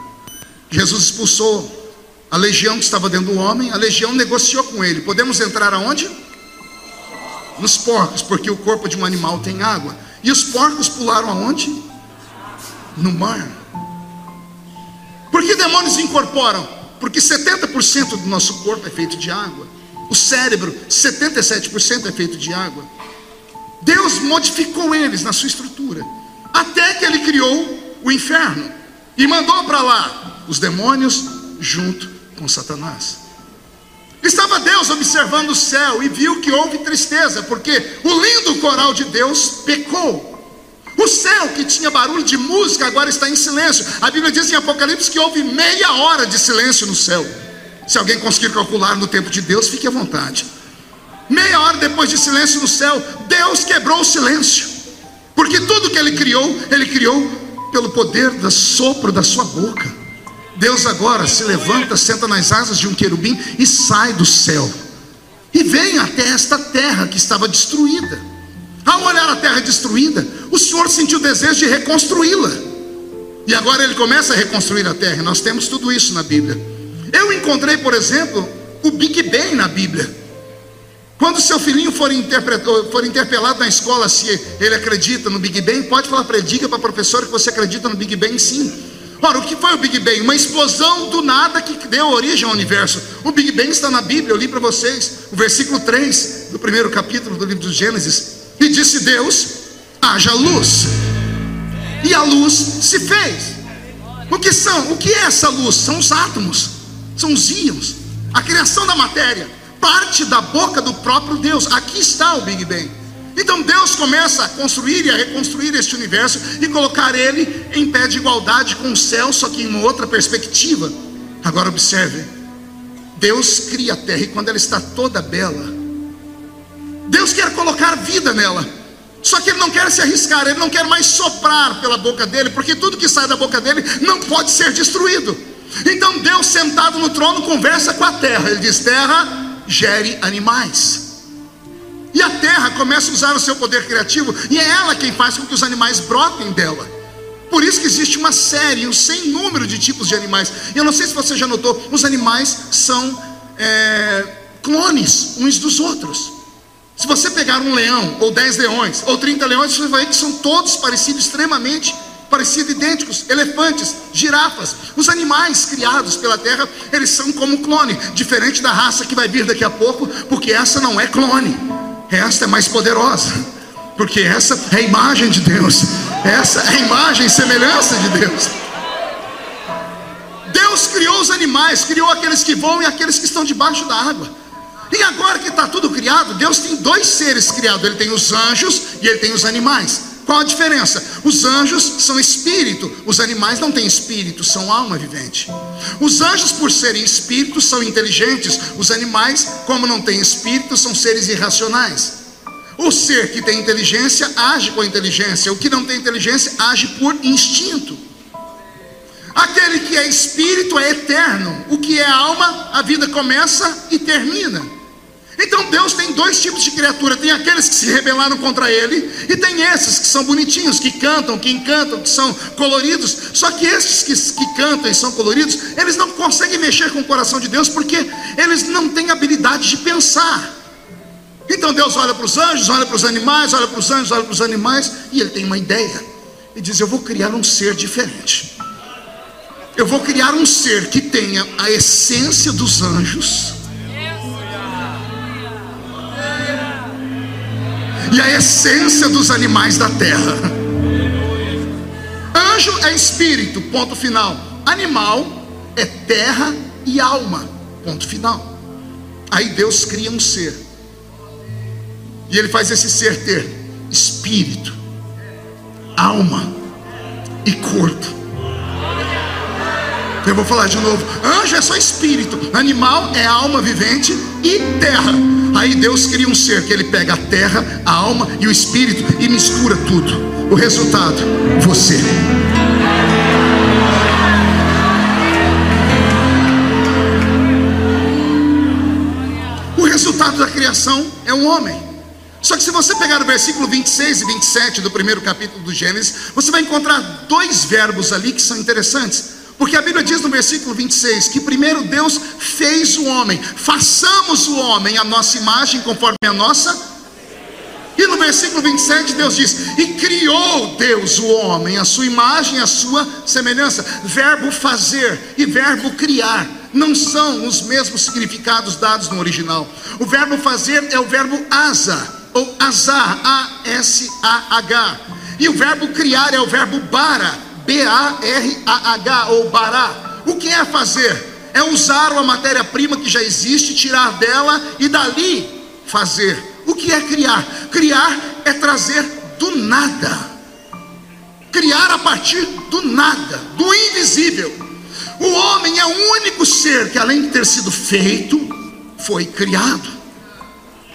Jesus expulsou a legião que estava dentro do homem, a legião negociou com ele. Podemos entrar aonde? Nos porcos, porque o corpo de um animal tem água. E os porcos pularam aonde? No mar. Por que demônios incorporam? Porque 70% do nosso corpo é feito de água. O cérebro, 77% é feito de água. Deus modificou eles na sua estrutura, até que ele criou o inferno e mandou para lá os demônios junto com Satanás. Estava Deus observando o céu e viu que houve tristeza, porque o lindo coral de Deus pecou. O céu que tinha barulho de música agora está em silêncio. A Bíblia diz em Apocalipse que houve meia hora de silêncio no céu. Se alguém conseguir calcular no tempo de Deus, fique à vontade. Meia hora depois de silêncio no céu, Deus quebrou o silêncio. Porque tudo que ele criou, ele criou pelo poder do sopro da sua boca. Deus agora se levanta, senta nas asas de um querubim e sai do céu. E vem até esta terra que estava destruída. Ao olhar a terra destruída, o Senhor sentiu o desejo de reconstruí-la. E agora ele começa a reconstruir a terra. Nós temos tudo isso na Bíblia. Eu encontrei, por exemplo, o Big Bang na Bíblia. Quando seu filhinho for, for interpelado na escola se ele acredita no Big Bang, pode falar para ele, diga para a professora que você acredita no Big Bang sim. Ora, o que foi o Big Bang? Uma explosão do nada que deu origem ao universo. O Big Bang está na Bíblia, eu li para vocês, o versículo 3 do primeiro capítulo do livro do Gênesis. E disse Deus: haja luz. E a luz se fez. O que são? O que é essa luz? São os átomos, são os íons, a criação da matéria, parte da boca do próprio Deus. Aqui está o Big Bang. Então Deus começa a construir e a reconstruir este universo e colocar ele em pé de igualdade com o céu, só que em uma outra perspectiva. Agora observe: Deus cria a terra e quando ela está toda bela, Deus quer colocar vida nela. Só que ele não quer se arriscar, ele não quer mais soprar pela boca dele, porque tudo que sai da boca dele não pode ser destruído. Então Deus, sentado no trono, conversa com a terra. Ele diz: Terra, gere animais. E a terra começa a usar o seu poder criativo, e é ela quem faz com que os animais brotem dela. Por isso que existe uma série, um sem número de tipos de animais. E eu não sei se você já notou, os animais são é, clones uns dos outros. Se você pegar um leão, ou dez leões, ou trinta leões, você vai ver que são todos parecidos, extremamente parecidos, idênticos. Elefantes, girafas, os animais criados pela terra, eles são como clone, diferente da raça que vai vir daqui a pouco, porque essa não é clone. Esta é mais poderosa, porque essa é a imagem de Deus, essa é a imagem e semelhança de Deus. Deus criou os animais, criou aqueles que voam e aqueles que estão debaixo da água. E agora que está tudo criado, Deus tem dois seres criados: Ele tem os anjos e Ele tem os animais. Qual a diferença? Os anjos são espírito, os animais não têm espírito, são alma vivente. Os anjos, por serem espíritos, são inteligentes, os animais, como não têm espírito, são seres irracionais. O ser que tem inteligência age com inteligência, o que não tem inteligência age por instinto. Aquele que é espírito é eterno, o que é alma, a vida começa e termina. Então Deus tem dois tipos de criatura: tem aqueles que se rebelaram contra Ele, e tem esses que são bonitinhos, que cantam, que encantam, que são coloridos. Só que esses que, que cantam e são coloridos, eles não conseguem mexer com o coração de Deus, porque eles não têm habilidade de pensar. Então Deus olha para os anjos, olha para os animais, olha para os anjos, olha para os animais, e Ele tem uma ideia. E diz: Eu vou criar um ser diferente. Eu vou criar um ser que tenha a essência dos anjos e a essência dos animais da terra. Anjo é espírito, ponto final. Animal é terra e alma, ponto final. Aí Deus cria um ser, e Ele faz esse ser ter espírito, alma e corpo. Eu vou falar de novo: anjo é só espírito, animal é alma vivente e terra. Aí Deus cria um ser que ele pega a terra, a alma e o espírito e mistura tudo. O resultado, você. O resultado da criação é um homem. Só que se você pegar o versículo 26 e 27 do primeiro capítulo do Gênesis, você vai encontrar dois verbos ali que são interessantes. Porque a Bíblia diz no versículo 26 que primeiro Deus fez o homem, façamos o homem a nossa imagem conforme a nossa. E no versículo 27 Deus diz: E criou Deus o homem, a sua imagem, a sua semelhança. Verbo fazer e verbo criar não são os mesmos significados dados no original. O verbo fazer é o verbo asa, ou azar, A-S-A-H. E o verbo criar é o verbo bara, B-A-R-A-H ou bará. O que é fazer? É usar uma matéria-prima que já existe, tirar dela e dali fazer. O que é criar? Criar é trazer do nada. Criar a partir do nada, do invisível. O homem é o único ser que, além de ter sido feito, foi criado.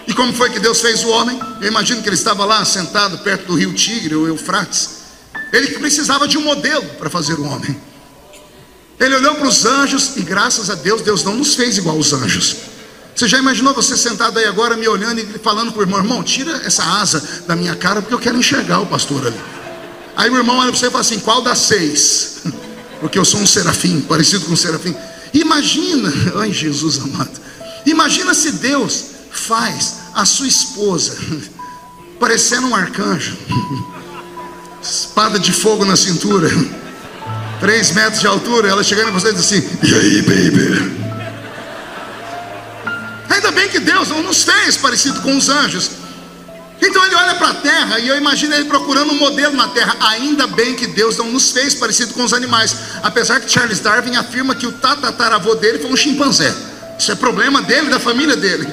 E como foi que Deus fez o homem? Eu imagino que ele estava lá sentado perto do rio Tigre ou Eufrates ele precisava de um modelo para fazer o homem. Ele olhou para os anjos e graças a Deus, Deus não nos fez igual os anjos. Você já imaginou você sentado aí agora me olhando e falando para o irmão, irmão, tira essa asa da minha cara porque eu quero enxergar o pastor ali. Aí o irmão olha para você e fala assim, qual das seis? Porque eu sou um serafim, parecido com um serafim. Imagina, ai Jesus amado, imagina se Deus faz a sua esposa parecendo um arcanjo espada de fogo na cintura, três metros de altura, ela chegando em você e diz assim: E aí, baby? Ainda bem que Deus não nos fez parecido com os anjos. Então ele olha para a terra e eu imagino ele procurando um modelo na terra. Ainda bem que Deus não nos fez parecido com os animais. Apesar que Charles Darwin afirma que o tatataravô dele foi um chimpanzé. Isso é problema dele, da família dele.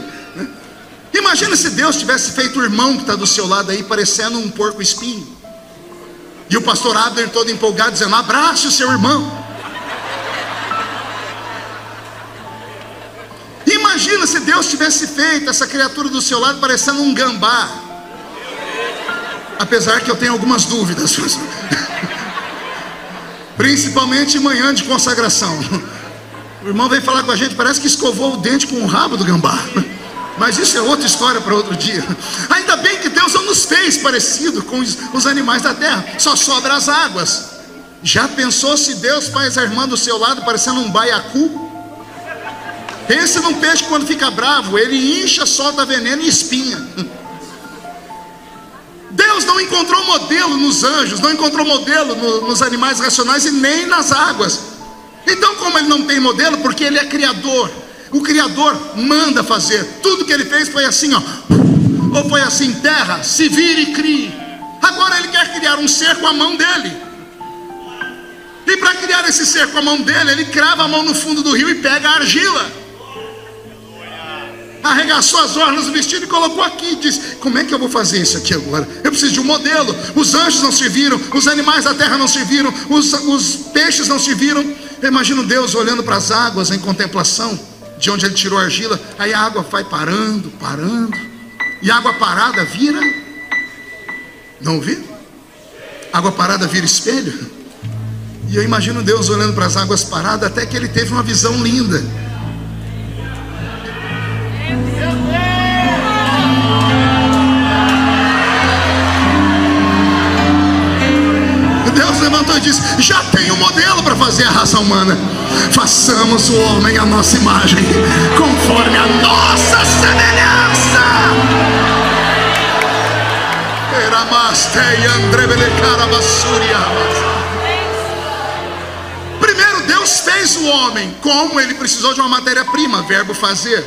Imagina se Deus tivesse feito o irmão que está do seu lado aí parecendo um porco espinho. E o pastor Abner todo empolgado, dizendo: abrace o seu irmão. Imagina se Deus tivesse feito essa criatura do seu lado parecendo um gambá. Apesar que eu tenho algumas dúvidas, principalmente manhã de consagração. O irmão veio falar com a gente, parece que escovou o dente com o rabo do gambá. Mas isso é outra história para outro dia. Ainda bem que Deus não nos fez parecido com os, animais da terra, só sobra as águas. Já pensou se Deus faz a irmã do seu lado parecendo um baiacu? Pense num peixe quando fica bravo, ele incha, solta veneno e espinha. Deus não encontrou modelo nos anjos, não encontrou modelo no, nos animais racionais e nem nas águas. Então, como ele não tem modelo, porque ele é criador, o Criador manda fazer. Tudo que ele fez foi assim, ó. Ou foi assim: terra, se vire e crie. Agora ele quer criar um ser com a mão dele. E para criar esse ser com a mão dele, ele crava a mão no fundo do rio e pega a argila. Arregaçou as orlas do vestido e colocou aqui. Diz: Como é que eu vou fazer isso aqui agora? Eu preciso de um modelo. Os anjos não serviram, os animais da terra não serviram, os, os peixes não serviram. Eu imagino Deus olhando para as águas em contemplação de onde ele tirou a argila, aí a água vai parando, parando, E água parada vira. Não ouvi? Água parada vira espelho. E eu imagino Deus olhando para as águas paradas até que ele teve uma visão linda. Deus levantou e disse: Já tem um modelo para fazer a raça humana. Façamos o homem à nossa imagem, conforme a nossa semelhança. Carabassuria. Deus fez o homem, como ele precisou de uma matéria-prima, verbo fazer.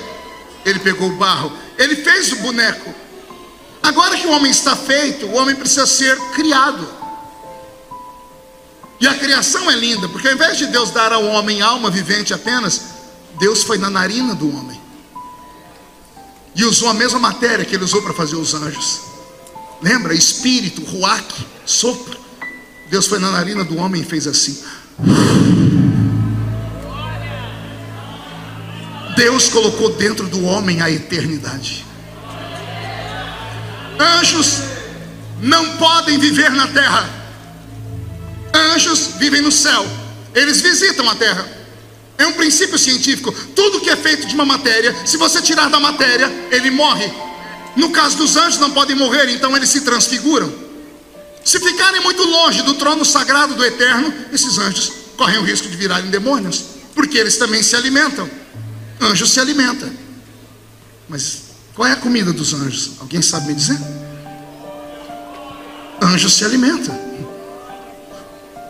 Ele pegou o barro, ele fez o boneco. Agora que o homem está feito, o homem precisa ser criado. E a criação é linda, porque ao invés de Deus dar ao homem alma vivente apenas, Deus foi na narina do homem. E usou a mesma matéria que ele usou para fazer os anjos. Lembra? Espírito, ruach, sopro. Deus foi na narina do homem e fez assim. Deus colocou dentro do homem a eternidade. Anjos não podem viver na terra. Anjos vivem no céu. Eles visitam a terra. É um princípio científico. Tudo que é feito de uma matéria, se você tirar da matéria, ele morre. No caso dos anjos, não podem morrer, então eles se transfiguram. Se ficarem muito longe do trono sagrado do eterno, esses anjos correm o risco de virarem demônios, porque eles também se alimentam. Anjo se alimenta. Mas qual é a comida dos anjos? Alguém sabe me dizer? Anjo se alimenta.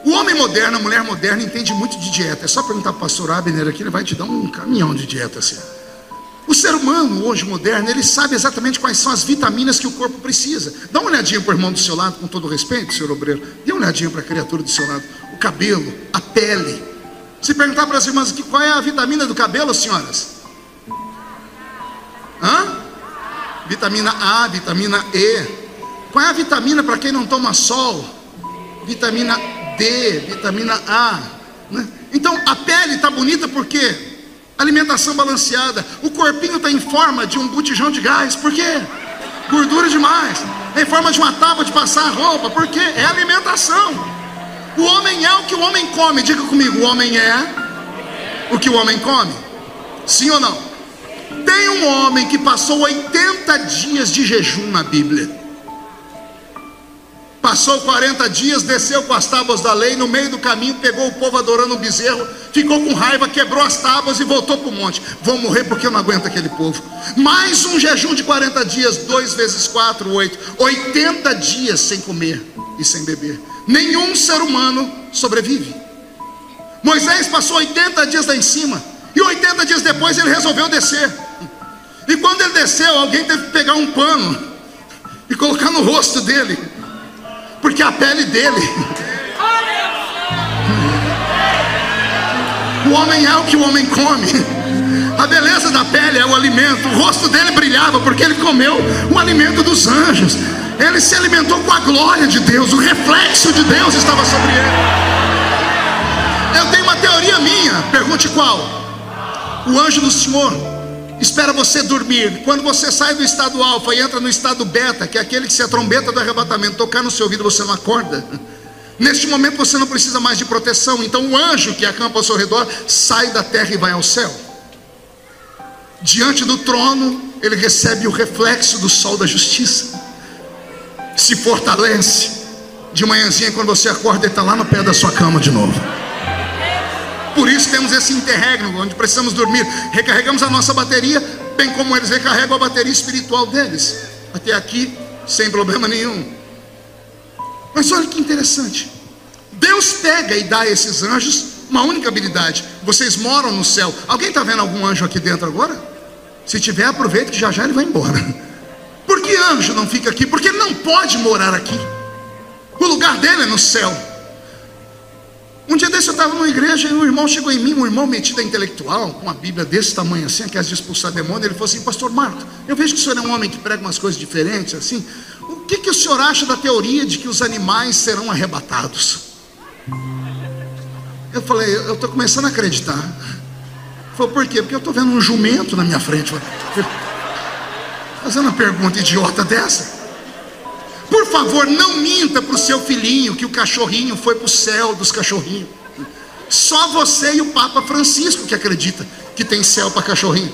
O homem moderno, a mulher moderna entende muito de dieta. É só perguntar para o pastor Abner aqui, ele vai te dar um caminhão de dieta assim. O ser humano hoje moderno, ele sabe exatamente quais são as vitaminas que o corpo precisa. Dá uma olhadinha para o irmão do seu lado, com todo respeito, senhor obreiro. Dê uma olhadinha para a criatura do seu lado. O cabelo, a pele, se perguntar para as irmãs aqui qual é a vitamina do cabelo, senhoras? Hã? Vitamina A, vitamina E. Qual é a vitamina para quem não toma sol? Vitamina Vitamina A. Né? Então a pele está bonita por quê? Alimentação balanceada. O corpinho está em forma de um botijão de gás. Por quê? Gordura demais. É em forma de uma tábua de passar roupa. Por quê? É alimentação. O homem é o que o homem come. Diga comigo, o homem é o que o homem come. Sim ou não? Tem um homem que passou 80 dias de jejum na Bíblia. Passou 40 dias, desceu com as tábuas da lei, no meio do caminho pegou o povo adorando o bezerro, ficou com raiva, quebrou as tábuas e voltou para o monte. Vou morrer porque eu não aguento aquele povo. Mais um jejum de 40 dias, dois vezes quatro, oito. 80 dias sem comer e sem beber. Nenhum ser humano sobrevive. Moisés passou 80 dias lá em cima, e 80 dias depois ele resolveu descer. E quando ele desceu, alguém teve que pegar um pano e colocar no rosto dele, porque a pele dele. O homem é o que o homem come. A beleza da pele é o alimento. O rosto dele brilhava porque ele comeu o alimento dos anjos. Ele se alimentou com a glória de Deus, o reflexo de Deus estava sobre ele. Eu tenho uma teoria minha, pergunte qual? O anjo do Senhor espera você dormir. Quando você sai do estado alfa e entra no estado beta, que é aquele que se a trombeta do arrebatamento tocar no seu ouvido, você não acorda. Neste momento você não precisa mais de proteção. Então o anjo que acampa ao seu redor sai da terra e vai ao céu. Diante do trono, ele recebe o reflexo do sol da justiça se fortalece. De manhãzinha, quando você acorda, ele está lá no pé da sua cama de novo. Por isso temos esse interregno, onde precisamos dormir. Recarregamos a nossa bateria, bem como eles recarregam a bateria espiritual deles. Até aqui, sem problema nenhum. Mas olha que interessante. Deus pega e dá a esses anjos uma única habilidade. Vocês moram no céu. Alguém está vendo algum anjo aqui dentro agora? Se tiver, aproveita que já já ele vai embora. Por que anjo não fica aqui? Porque ele não pode morar aqui. O lugar dele é no céu. Um dia desse eu estava numa igreja e um irmão chegou em mim, um irmão metido a intelectual, com uma Bíblia desse tamanho assim, que é de expulsar demônio. Ele falou assim: Pastor Marco, eu vejo que o senhor é um homem que prega umas coisas diferentes assim. O que, que o senhor acha da teoria de que os animais serão arrebatados? Eu falei: Eu estou começando a acreditar. Ele falou: Por quê? Porque eu estou vendo um jumento na minha frente. Fazendo uma pergunta idiota dessa. Por favor, não minta para o seu filhinho que o cachorrinho foi para o céu dos cachorrinhos. Só você e o Papa Francisco que acredita que tem céu para cachorrinho.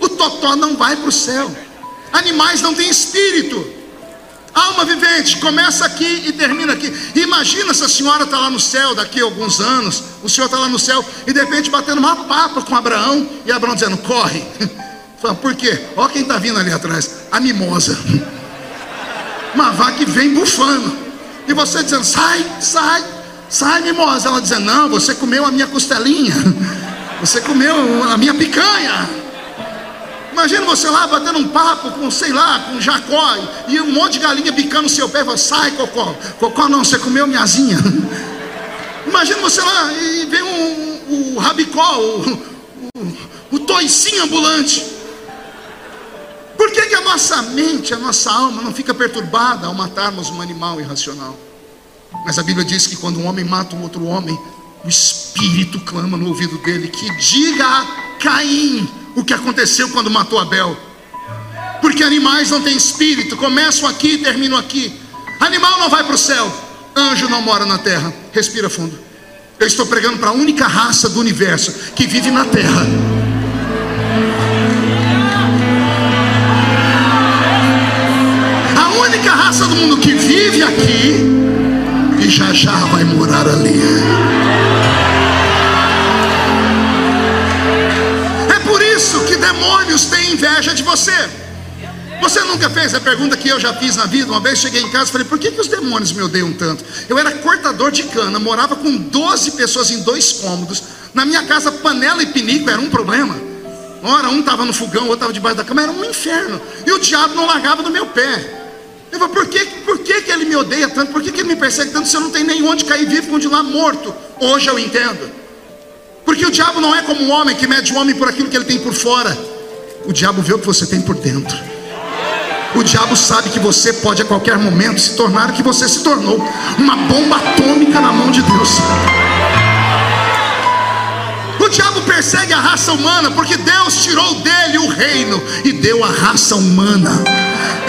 O totó não vai para o céu. Animais não têm espírito. Alma vivente, começa aqui e termina aqui. Imagina se a senhora está lá no céu daqui a alguns anos, o senhor está lá no céu e de repente batendo uma papa com Abraão e Abraão dizendo: corre. Fala, por quê? Olha quem está vindo ali atrás, a mimosa. Uma vaca que vem bufando. E você dizendo: sai, sai, sai, mimosa. Ela dizendo: não, você comeu a minha costelinha, você comeu a minha picanha. Imagina você lá batendo um papo com, sei lá, com Jacó e um monte de galinha bicando o seu pé fala, sai, Cocó. Cocó não, você comeu minha asinha. Imagina você lá e vem um, o rabicó, o, o, o toicinho ambulante. Que, que a nossa mente, a nossa alma não fica perturbada ao matarmos um animal irracional? Mas a Bíblia diz que quando um homem mata um outro homem, o Espírito clama no ouvido dele que diga a Caim o que aconteceu quando matou Abel. Porque animais não têm espírito, começam aqui e terminam aqui. Animal não vai para o céu, anjo não mora na terra. Respira fundo. Eu estou pregando para a única raça do universo que vive na terra. Raça do mundo que vive aqui e já já vai morar ali. demônios têm inveja de você. Você nunca fez a pergunta que eu já fiz na vida? Uma vez cheguei em casa e falei: por que, que os demônios me odeiam tanto? Eu era cortador de cana, morava com 12 pessoas em dois cômodos. Na minha casa, panela e pinico era um problema. Ora, um estava no fogão, outro estava debaixo da cama, era um inferno. E o diabo não largava do meu pé. Eu falei, por que, por que, que ele me odeia tanto? Por que, que ele me persegue tanto se eu não tenho nem onde cair vivo, continuar morto? Hoje eu entendo. Porque o diabo não é como um homem que mede o homem por aquilo que ele tem por fora. O diabo vê o que você tem por dentro. O diabo sabe que você pode a qualquer momento se tornar o que você se tornou uma bomba atômica na mão de Deus. O diabo persegue a raça humana porque Deus tirou dele o reino e deu a raça humana.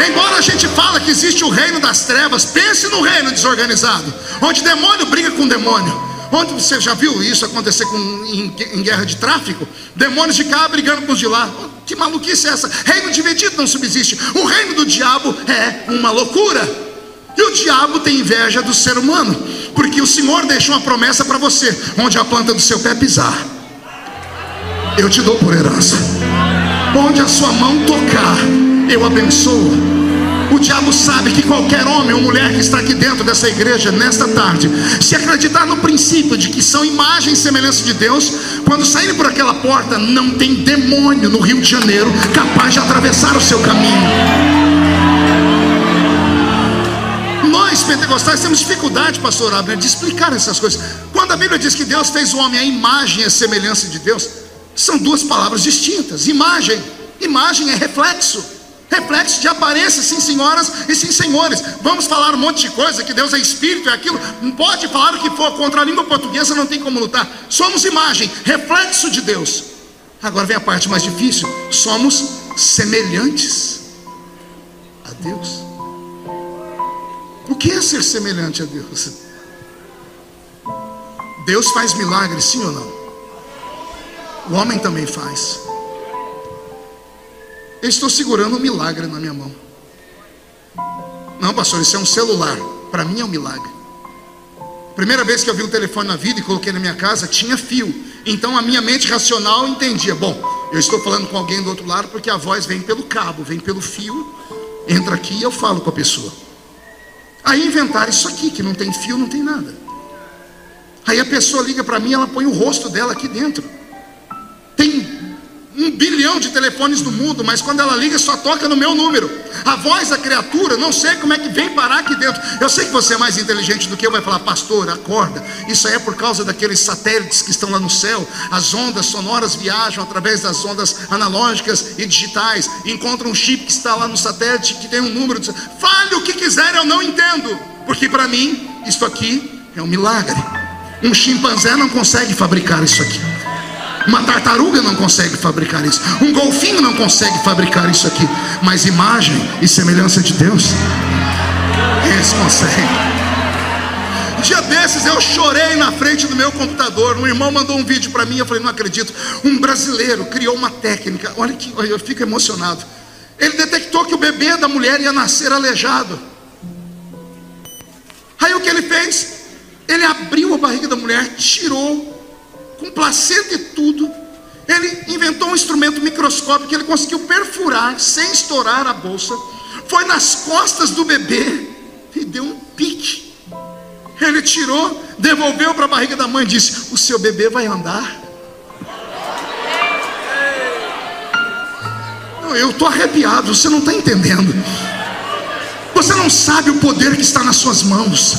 Embora a gente fala que existe o reino das trevas, pense no reino desorganizado, onde demônio briga com demônio. Onde você já viu isso acontecer com, em, em guerra de tráfico? Demônios de cá brigando com os de lá. Que maluquice é essa? Reino dividido não subsiste. O reino do diabo é uma loucura. E o diabo tem inveja do ser humano, porque o Senhor deixou uma promessa para você: onde a planta do seu pé pisar, eu te dou por herança. Onde a sua mão tocar, eu abençoo. O diabo sabe que qualquer homem ou mulher que está aqui dentro dessa igreja nesta tarde, se acreditar no princípio de que são imagem e semelhança de Deus, quando saírem por aquela porta, não tem demônio no Rio de Janeiro capaz de atravessar o seu caminho. Nós pentecostais temos dificuldade, pastor Abner, de explicar essas coisas. Quando a Bíblia diz que Deus fez o homem a imagem e semelhança de Deus, são duas palavras distintas. Imagem, imagem é reflexo. Reflexo de aparência, sim, senhoras e sim, senhores. Vamos falar um monte de coisa, que Deus é espírito, é aquilo. Não pode falar o que for contra a língua portuguesa, não tem como lutar. Somos imagem, reflexo de Deus. Agora vem a parte mais difícil: somos semelhantes a Deus. O que é ser semelhante a Deus? Deus faz milagres, sim ou não? O homem também faz. Eu estou segurando um milagre na minha mão. Não, pastor, isso é um celular. Para mim é um milagre. Primeira vez que eu vi um telefone na vida e coloquei na minha casa, tinha fio. Então a minha mente racional entendia: bom, eu estou falando com alguém do outro lado porque a voz vem pelo cabo, vem pelo fio, entra aqui e eu falo com a pessoa. Aí inventaram isso aqui, que não tem fio, não tem nada. Aí a pessoa liga para mim, ela põe o rosto dela aqui dentro. Tem um bilhão de telefones no mundo, mas quando ela liga só toca no meu número. A voz da criatura, não sei como é que vem parar aqui dentro. Eu sei que você é mais inteligente do que eu, vai falar, pastor, acorda. Isso é por causa daqueles satélites que estão lá no céu. As ondas sonoras viajam através das ondas analógicas e digitais. Encontram um chip que está lá no satélite que tem um número. De... Fale o que quiser, eu não entendo. Porque para mim, isso aqui é um milagre. Um chimpanzé não consegue fabricar isso aqui. Uma tartaruga não consegue fabricar isso. Um golfinho não consegue fabricar isso aqui. Mas imagem e semelhança de Deus, eles conseguem. Um dia desses eu chorei na frente do meu computador. Um irmão mandou um vídeo para mim. Eu falei, não acredito. Um brasileiro criou uma técnica. Olha que eu fico emocionado. Ele detectou que o bebê da mulher ia nascer aleijado. Aí o que ele fez? Ele abriu a barriga da mulher, tirou com placenta e tudo. Ele inventou um instrumento microscópico que ele conseguiu perfurar sem estourar a bolsa. Foi nas costas do bebê e deu um pique. Ele tirou, devolveu para a barriga da mãe e disse: O seu bebê vai andar. Eu estou arrepiado, você não está entendendo. Você não sabe o poder que está nas suas mãos.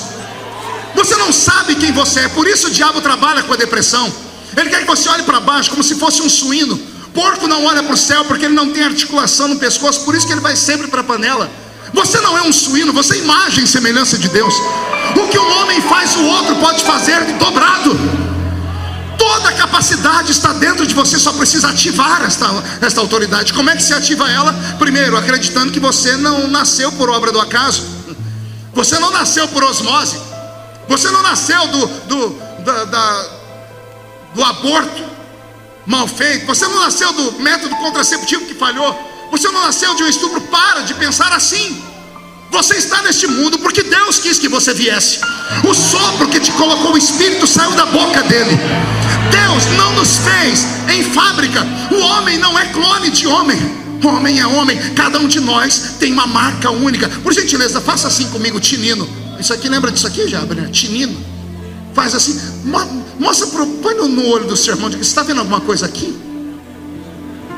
Você não sabe quem você é. Por isso o diabo trabalha com a depressão. Ele quer que você olhe para baixo como se fosse um suíno. Porco não olha para o céu porque ele não tem articulação no pescoço, por isso que ele vai sempre para a panela. Você não é um suíno, você é imagem e semelhança de Deus. O que um homem faz, o outro pode fazer dobrado. Toda a capacidade está dentro de você, só precisa ativar esta, esta autoridade. Como é que se ativa ela? Primeiro, acreditando que você não nasceu por obra do acaso, você não nasceu por osmose, você não nasceu do, do, da, da do aborto mal feito, você não nasceu do método contraceptivo que falhou, você não nasceu de um estupro. Para de pensar assim. Você está neste mundo porque Deus quis que você viesse. O sopro que te colocou o Espírito saiu da boca dele. Deus não nos fez em fábrica. O homem não é clone de homem. Homem é homem. Cada um de nós tem uma marca única. Por gentileza, faça assim comigo, Tinino. Isso aqui lembra disso aqui já, Bruno? Tinino. Faz assim. Mostra, pro, põe no, olho do seu irmão. Você está vendo alguma coisa aqui?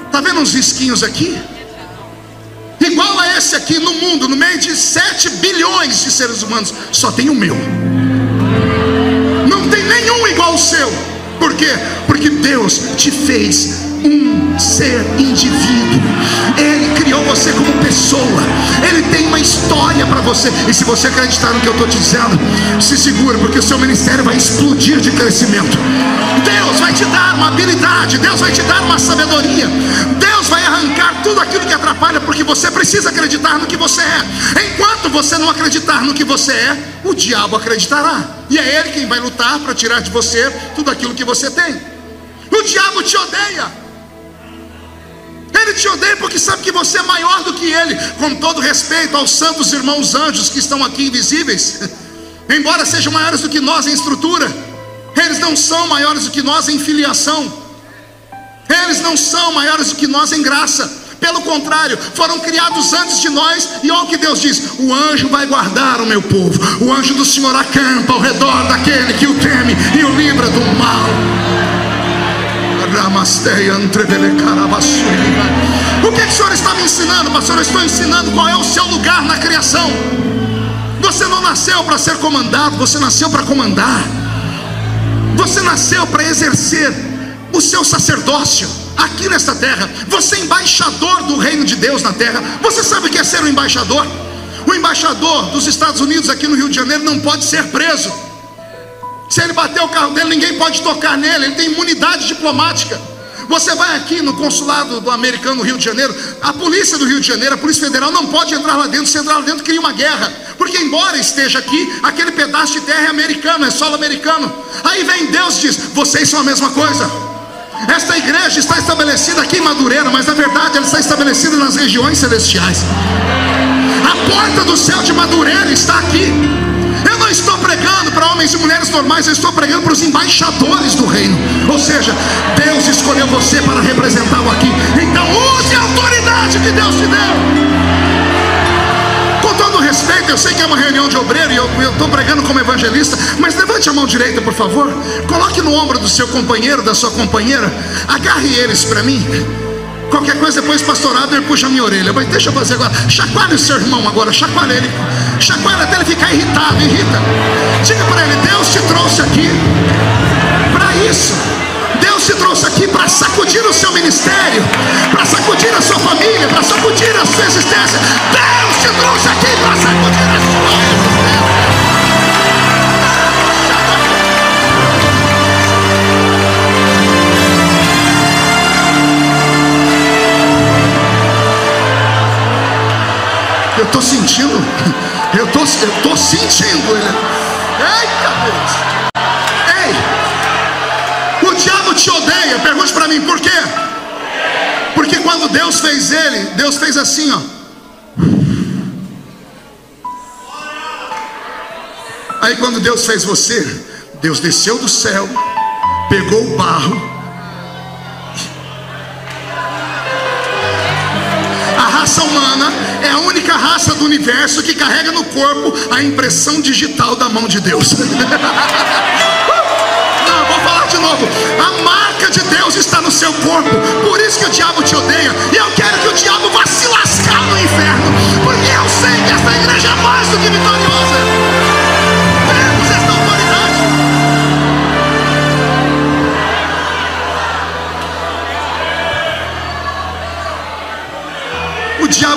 Está vendo uns risquinhos aqui? Igual a esse aqui no mundo, no meio de 7 bilhões de seres humanos, só tem o meu. Não tem nenhum igual ao seu. Por quê? Porque Deus te fez um ser indivíduo. Ele criou você como pessoa. Ele tem uma história para você. E se você acreditar no que eu estou te dizendo, se segura, porque o seu ministério vai explodir de crescimento. Deus vai te dar uma habilidade, Deus vai te dar uma sabedoria. Deus vai arrancar tudo aquilo que atrapalha, porque você precisa acreditar no que você é. Enquanto você não acreditar no que você é, o diabo acreditará. E é ele quem vai lutar para tirar de você tudo aquilo que você tem. O diabo te odeia. Ele te odeia porque sabe que você é maior do que ele. Com todo respeito aos santos irmãos anjos que estão aqui invisíveis, embora sejam maiores do que nós em estrutura, eles não são maiores do que nós em filiação, eles não são maiores do que nós em graça. Pelo contrário, foram criados antes de nós, e olha o que Deus diz: o anjo vai guardar o meu povo, o anjo do Senhor acampa ao redor daquele que o teme e o livra do mal. O que, que o senhor está me ensinando, pastor? Eu estou ensinando qual é o seu lugar na criação. Você não nasceu para ser comandado, você nasceu para comandar. Você nasceu para exercer o seu sacerdócio aqui nesta terra. Você é embaixador do reino de Deus na terra. Você sabe o que é ser um embaixador? O embaixador dos Estados Unidos aqui no Rio de Janeiro não pode ser preso. Se ele bater o carro dele, ninguém pode tocar nele, ele tem imunidade diplomática. Você vai aqui no consulado do americano no Rio de Janeiro, a polícia do Rio de Janeiro, a polícia federal não pode entrar lá dentro, se entrar lá dentro cria uma guerra. Porque embora esteja aqui, aquele pedaço de terra é americano, é solo americano. Aí vem Deus e diz: "Vocês são a mesma coisa". Esta igreja está estabelecida aqui em Madureira, mas na verdade ela está estabelecida nas regiões celestiais. A porta do céu de Madureira está aqui. Para homens e mulheres normais, eu estou pregando para os embaixadores do reino. Ou seja, Deus escolheu você para representá-lo aqui. Então use a autoridade que Deus te deu. Com todo respeito, eu sei que é uma reunião de obreiro e eu estou pregando como evangelista, mas levante a mão direita, por favor. Coloque no ombro do seu companheiro, da sua companheira. Agarre eles para mim. Qualquer coisa depois, pastor Abner puxa minha orelha. Mas deixa eu fazer agora. Chacoalhe o seu irmão agora. Chacoalhe ele. Chacoalhe até ele ficar irritado. Irrita. Diga para ele: Deus te trouxe aqui para isso. Deus te trouxe aqui para sacudir o seu ministério, para sacudir a sua família, para sacudir a sua existência. Deus te trouxe aqui para sacudir a sua existência. Eu estou sentindo. Eu tô, eu tô sentindo. Eita Deus. Ei. O diabo te odeia. Pergunte para mim por quê? Porque quando Deus fez ele, Deus fez assim, ó. Aí quando Deus fez você, Deus desceu do céu, pegou o barro. Raça humana é a única raça do universo que carrega no corpo a impressão digital da mão de Deus. Não, vou falar de novo. A marca de Deus está no seu corpo. Por isso que o diabo te odeia. E eu quero que o diabo vá se lascar no inferno. Porque eu sei que essa igreja é mais do que vitoriosa.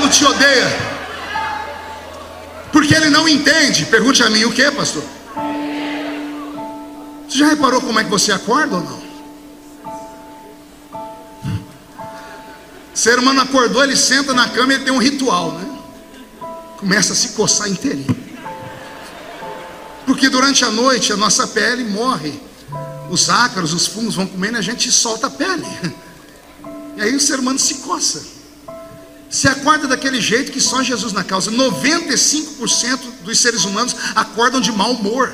Diabo te odeia? Porque ele não entende. Pergunte a mim o que, pastor? Você já reparou como é que você acorda ou não? O ser humano acordou, ele senta na cama e ele tem um ritual, né? Começa a se coçar inteirinho. Porque durante a noite a nossa pele morre. Os ácaros, os fungos vão comendo e a gente solta a pele. E aí o ser humano se coça. Se acorda daquele jeito que só Jesus na causa. 95% dos seres humanos acordam de mau humor.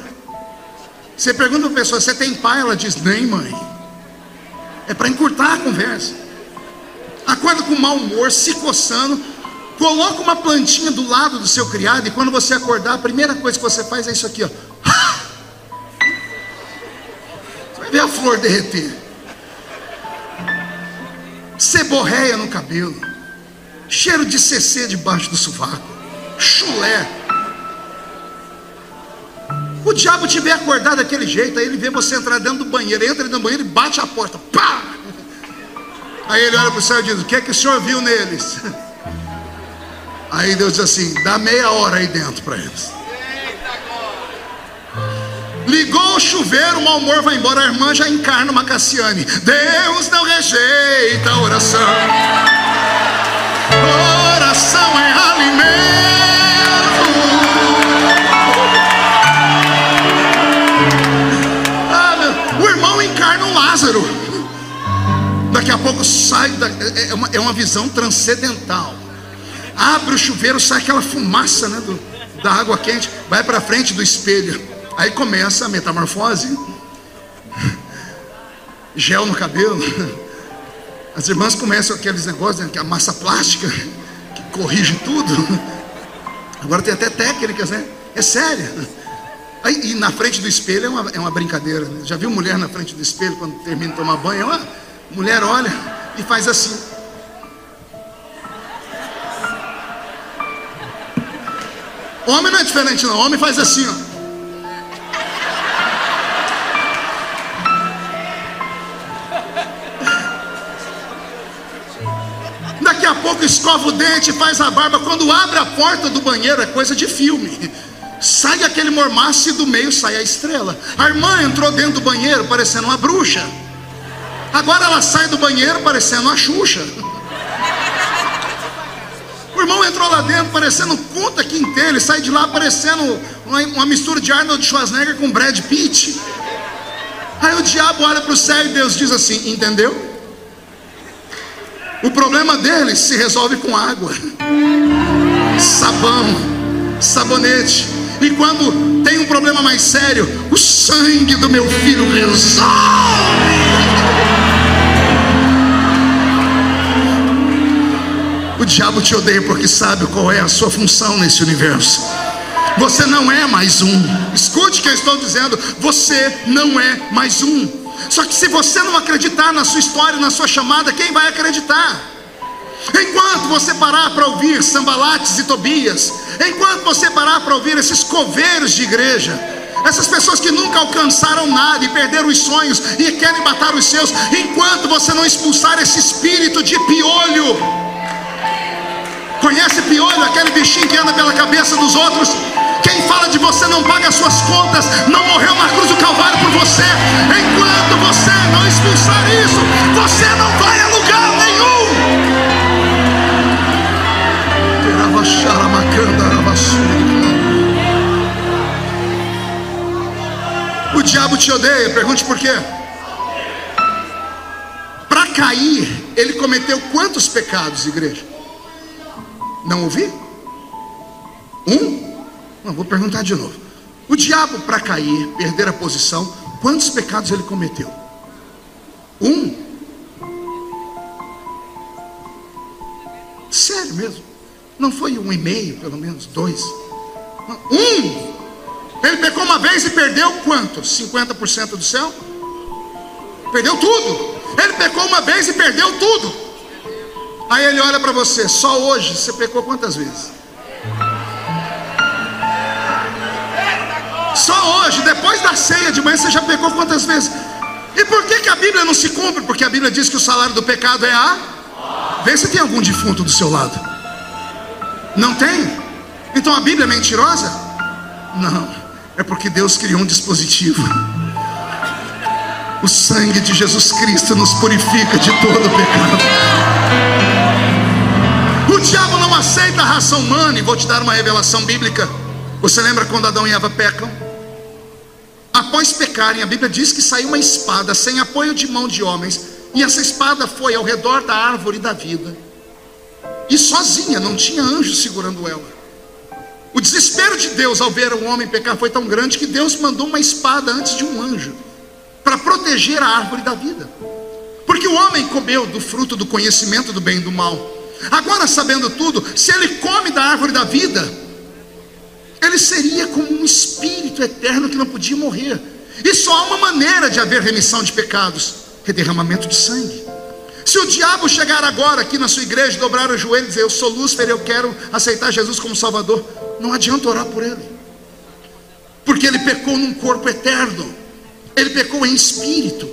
Você pergunta para a pessoa: Você tem pai? Ela diz: Nem, mãe. É para encurtar a conversa. Acorda com mau humor, se coçando. Coloca uma plantinha do lado do seu criado. E quando você acordar, a primeira coisa que você faz é isso aqui: ó. Você vai ver a flor derreter. Ceborreia no cabelo cheiro de CC debaixo do sovaco, chulé. O diabo te vê acordar daquele jeito, aí ele vê você entrar dentro do banheiro, entra do banheiro e bate a porta, pá! Aí ele olha para o céu e diz: O que é que o senhor viu neles? Aí Deus diz assim: dá meia hora aí dentro para eles. Ligou o chuveiro, o mau humor vai embora, a irmã já encarna uma Cassiane. Deus não rejeita a. Oração Pouco sai, da, é, é, uma, é uma visão transcendental. Abre o chuveiro, sai aquela fumaça né, do, da água quente, vai para frente do espelho. Aí começa a metamorfose. Gel no cabelo. As irmãs começam aqueles negócios, né, que a massa plástica, que corrige tudo. Agora tem até técnicas, né? É séria. Aí, e na frente do espelho é uma, é uma brincadeira. Né? Já viu mulher na frente do espelho quando termina de tomar banho? É uma mulher olha e faz assim. Homem não é diferente, não. Homem faz assim, ó. a pouco escova o dente, faz a barba. Quando abre a porta do banheiro, é coisa de filme. Sai aquele mormaço e do meio sai a estrela. A irmã entrou dentro do banheiro parecendo uma bruxa. Agora ela sai do banheiro parecendo uma Xuxa. O irmão entrou lá dentro parecendo conta quinteiro. Ele sai de lá parecendo uma, uma mistura de Arnold Schwarzenegger com Brad Pitt. Aí o diabo olha para o céu e Deus diz assim: Entendeu? O problema deles se resolve com água, sabão, sabonete. E quando tem um problema mais sério, o sangue do meu filho resolve. O diabo te odeia porque sabe qual é a sua função nesse universo. Você não é mais um. Escute o que eu estou dizendo. Você não é mais um. Só que se você não acreditar na sua história, na sua chamada, quem vai acreditar? Enquanto você parar para ouvir Sambalates e Tobias, enquanto você parar para ouvir esses coveiros de igreja, essas pessoas que nunca alcançaram nada e perderam os sonhos e querem matar os seus, enquanto você não expulsar esse espírito de piolho, conhece piolho, aquele bichinho que anda pela cabeça dos outros. Quem fala de você não paga suas contas, não morreu na cruz do Calvário por você. Enquanto você não expulsar isso, você não vai a lugar nenhum. O diabo te odeia, pergunte por quê. Para cair, ele cometeu quantos pecados, igreja? Não ouvi? Um? Não, vou perguntar de novo. O diabo, para cair, perder a posição, quantos pecados ele cometeu? Um? Sério mesmo? Não foi um e meio, pelo menos dois? Um! Ele pecou uma vez e perdeu quanto? 50% do céu? Perdeu tudo. Ele pecou uma vez e perdeu tudo. Aí ele olha para você, só hoje você pecou quantas vezes? Só hoje, depois da ceia de manhã, você já pecou quantas vezes? E por que, que a Bíblia não se cumpre? Porque a Bíblia diz que o salário do pecado é a. Vê se tem algum defunto do seu lado. Não tem? Então a Bíblia é mentirosa? Não. É porque Deus criou um dispositivo. O sangue de Jesus Cristo nos purifica de todo o pecado. O diabo não aceita a raça humana, e vou te dar uma revelação bíblica. Você lembra quando Adão e Eva pecam? Após pecarem, a Bíblia diz que saiu uma espada sem apoio de mão de homens, e essa espada foi ao redor da árvore da vida, e sozinha, não tinha anjo segurando ela. O desespero de Deus ao ver o homem pecar foi tão grande que Deus mandou uma espada antes de um anjo para proteger a árvore da vida. Porque o homem comeu do fruto do conhecimento do bem e do mal. Agora, sabendo tudo, se ele come da árvore da vida, ele seria como um espírito eterno que não podia morrer. E só há uma maneira de haver remissão de pecados: derramamento de sangue. Se o diabo chegar agora aqui na sua igreja, dobrar o joelho e dizer: Eu sou Lúcifer, eu quero aceitar Jesus como Salvador, não adianta orar por ele, porque ele pecou num corpo eterno, ele pecou em espírito,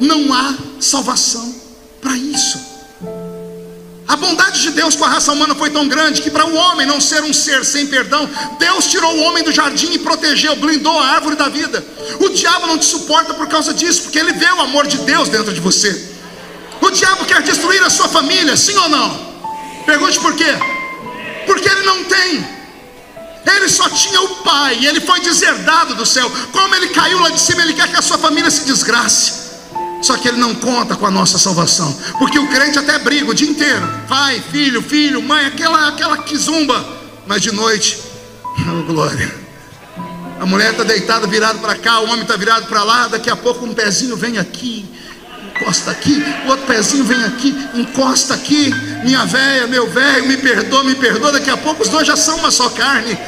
não há salvação para isso. A bondade de Deus com a raça humana foi tão grande que, para o homem não ser um ser sem perdão, Deus tirou o homem do jardim e protegeu, blindou a árvore da vida. O diabo não te suporta por causa disso, porque ele vê o amor de Deus dentro de você. O diabo quer destruir a sua família, sim ou não? Pergunte por quê? Porque ele não tem. Ele só tinha o pai, ele foi deserdado do céu. Como ele caiu lá de cima, ele quer que a sua família se desgrace. Só que ele não conta com a nossa salvação, porque o crente até briga o dia inteiro, pai, filho, filho, mãe, aquela aquela quizumba, mas de noite, oh glória. A mulher está deitada, virada para cá, o homem está virado para lá, daqui a pouco um pezinho vem aqui, encosta aqui, o outro pezinho vem aqui, encosta aqui, minha velha, meu velho, me perdoa, me perdoa, daqui a pouco os dois já são uma só carne.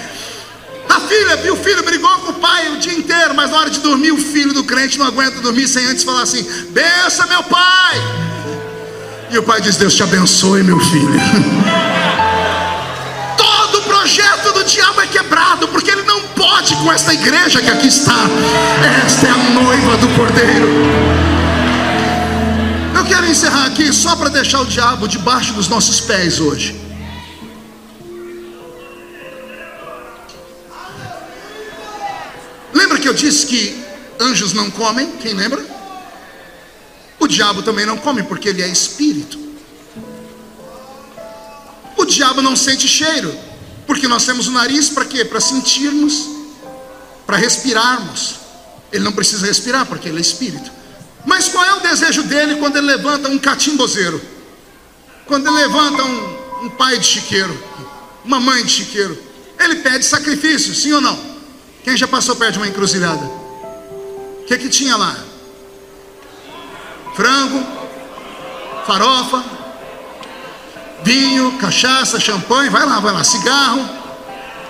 A filha viu o filho, brigou com o pai o dia inteiro, mas na hora de dormir, o filho do crente não aguenta dormir sem antes falar assim: bença meu pai. E o pai diz: Deus te abençoe, meu filho. Todo o projeto do diabo é quebrado, porque ele não pode com esta igreja que aqui está. Esta é a noiva do cordeiro. Eu quero encerrar aqui só para deixar o diabo debaixo dos nossos pés hoje. Lembra que eu disse que anjos não comem? Quem lembra? O diabo também não come porque ele é espírito. O diabo não sente cheiro, porque nós temos o nariz para quê? Para sentirmos, para respirarmos. Ele não precisa respirar porque ele é espírito. Mas qual é o desejo dele quando ele levanta um catimbozeiro? Quando ele levanta um, um pai de chiqueiro, uma mãe de chiqueiro? Ele pede sacrifício, sim ou não? Quem já passou perto de uma encruzilhada? O que, que tinha lá? Frango, farofa, vinho, cachaça, champanhe, vai lá, vai lá, cigarro,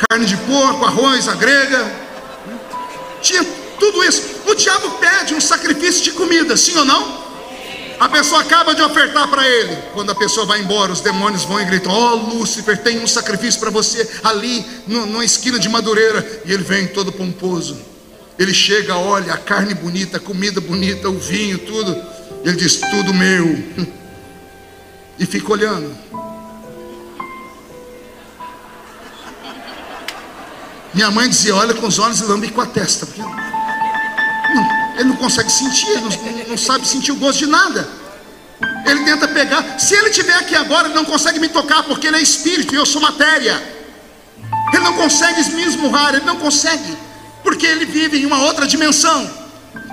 carne de porco, arroz, a grega. Tinha tudo isso. O diabo pede um sacrifício de comida, sim ou não? A pessoa acaba de ofertar para ele. Quando a pessoa vai embora, os demônios vão e gritam: Ó oh, Lúcifer, tem um sacrifício para você ali no, numa esquina de Madureira. E ele vem todo pomposo. Ele chega, olha a carne bonita, a comida bonita, o vinho, tudo. Ele diz: Tudo meu. E fica olhando. Minha mãe dizia: Olha com os olhos e lambe com a testa. Porque ele não consegue sentir, não, não sabe sentir o gosto de nada. Ele tenta pegar. Se ele estiver aqui agora, ele não consegue me tocar, porque ele é espírito e eu sou matéria. Ele não consegue me esmurrar, ele não consegue, porque ele vive em uma outra dimensão.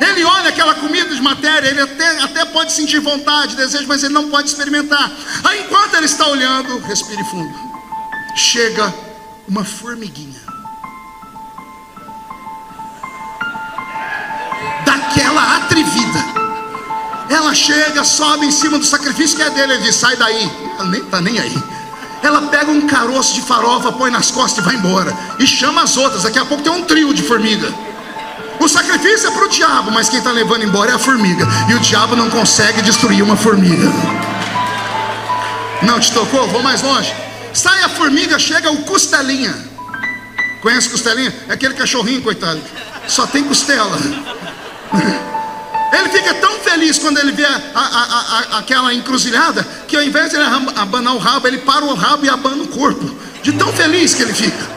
Ele olha aquela comida de matéria, ele até, até pode sentir vontade, desejo, mas ele não pode experimentar. Aí enquanto ele está olhando, respire fundo. Chega uma formiguinha. Daquela atrevida. Ela chega, sobe em cima do sacrifício que é dele. Ele diz: sai daí. Ela nem está nem aí. Ela pega um caroço de farofa, põe nas costas e vai embora. E chama as outras. Daqui a pouco tem um trio de formiga. O sacrifício é para o diabo, mas quem está levando embora é a formiga. E o diabo não consegue destruir uma formiga. Não te tocou? Vou mais longe. Sai a formiga, chega o costelinha. Conhece costelinha? É aquele cachorrinho, coitado. Só tem costela. Ele fica tão feliz quando ele vê a, a, a, aquela encruzilhada que ao invés de ele abanar o rabo, ele para o rabo e abana o corpo. De tão feliz que ele fica.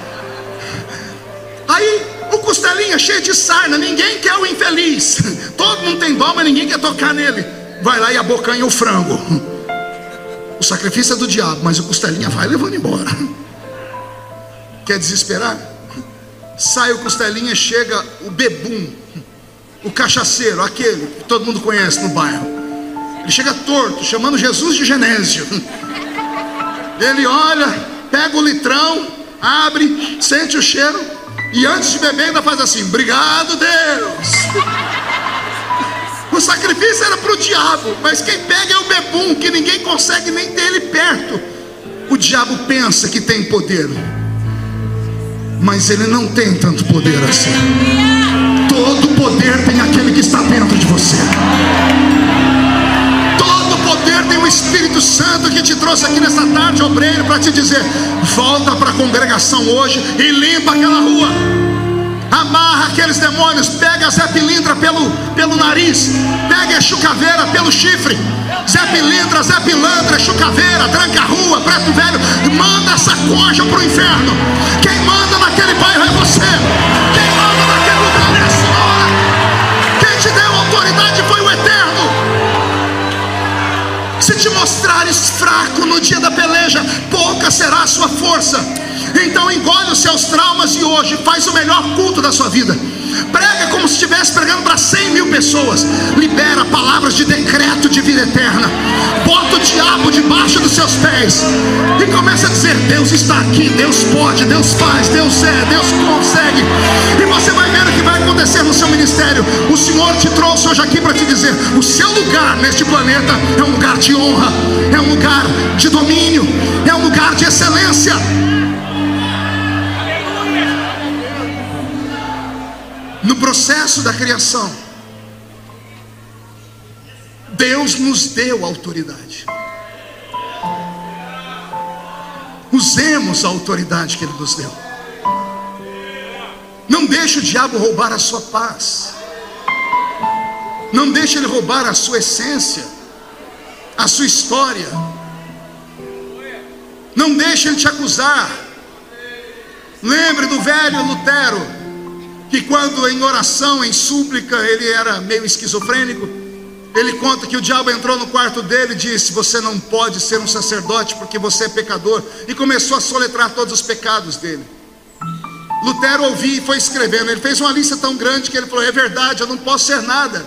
Aí o costelinha cheio de sarna, ninguém quer o infeliz. Todo mundo tem dó, mas ninguém quer tocar nele. Vai lá e abocanha o frango. O sacrifício é do diabo, mas o costelinha vai levando embora. Quer desesperar? Sai o costelinha, chega o bebum, o cachaceiro, aquele que todo mundo conhece no bairro. Ele chega torto, chamando Jesus de Genésio. Ele olha, pega o litrão, abre, sente o cheiro, e antes de beber, ainda faz assim: Obrigado, Deus. O sacrifício era para o diabo, mas quem pega é o bebum, que ninguém consegue nem ter ele perto. O diabo pensa que tem poder, mas ele não tem tanto poder assim. Todo poder tem aquele que está dentro de você. Todo poder tem o Espírito Santo que te trouxe aqui nessa tarde, obreiro, para te dizer: volta para a congregação hoje e limpa aquela rua. Amarra aqueles demônios, pega Zé Pilindra pelo, pelo nariz, pega a chucaveira pelo chifre. Zé Pilindra, Zé Pilantra, chucaveira, tranca a rua, preto velho, manda essa concha para o inferno. Quem manda naquele bairro é você. Quem Se te mostrares fraco no dia da peleja, pouca será a sua força. Então engole os seus traumas e hoje faz o melhor culto da sua vida. Prega como se estivesse pregando para 100 mil pessoas. Libera palavras de decreto de vida eterna. Bota o diabo debaixo dos seus pés. E começa a dizer: Deus está aqui, Deus pode, Deus faz, Deus é, Deus consegue. E você vai ver o que vai acontecer no seu ministério. O Senhor te trouxe hoje aqui para te dizer: o seu lugar neste planeta é um lugar de honra, é um lugar de domínio, é um lugar de excelência. No processo da criação, Deus nos deu autoridade. Usemos a autoridade que Ele nos deu. Não deixe o diabo roubar a sua paz. Não deixe ele roubar a sua essência, a sua história. Não deixe ele te acusar. Lembre do velho Lutero que quando em oração, em súplica, ele era meio esquizofrênico, ele conta que o diabo entrou no quarto dele e disse: Você não pode ser um sacerdote porque você é pecador, e começou a soletrar todos os pecados dele. Lutero ouviu e foi escrevendo. Ele fez uma lista tão grande que ele falou: É verdade, eu não posso ser nada.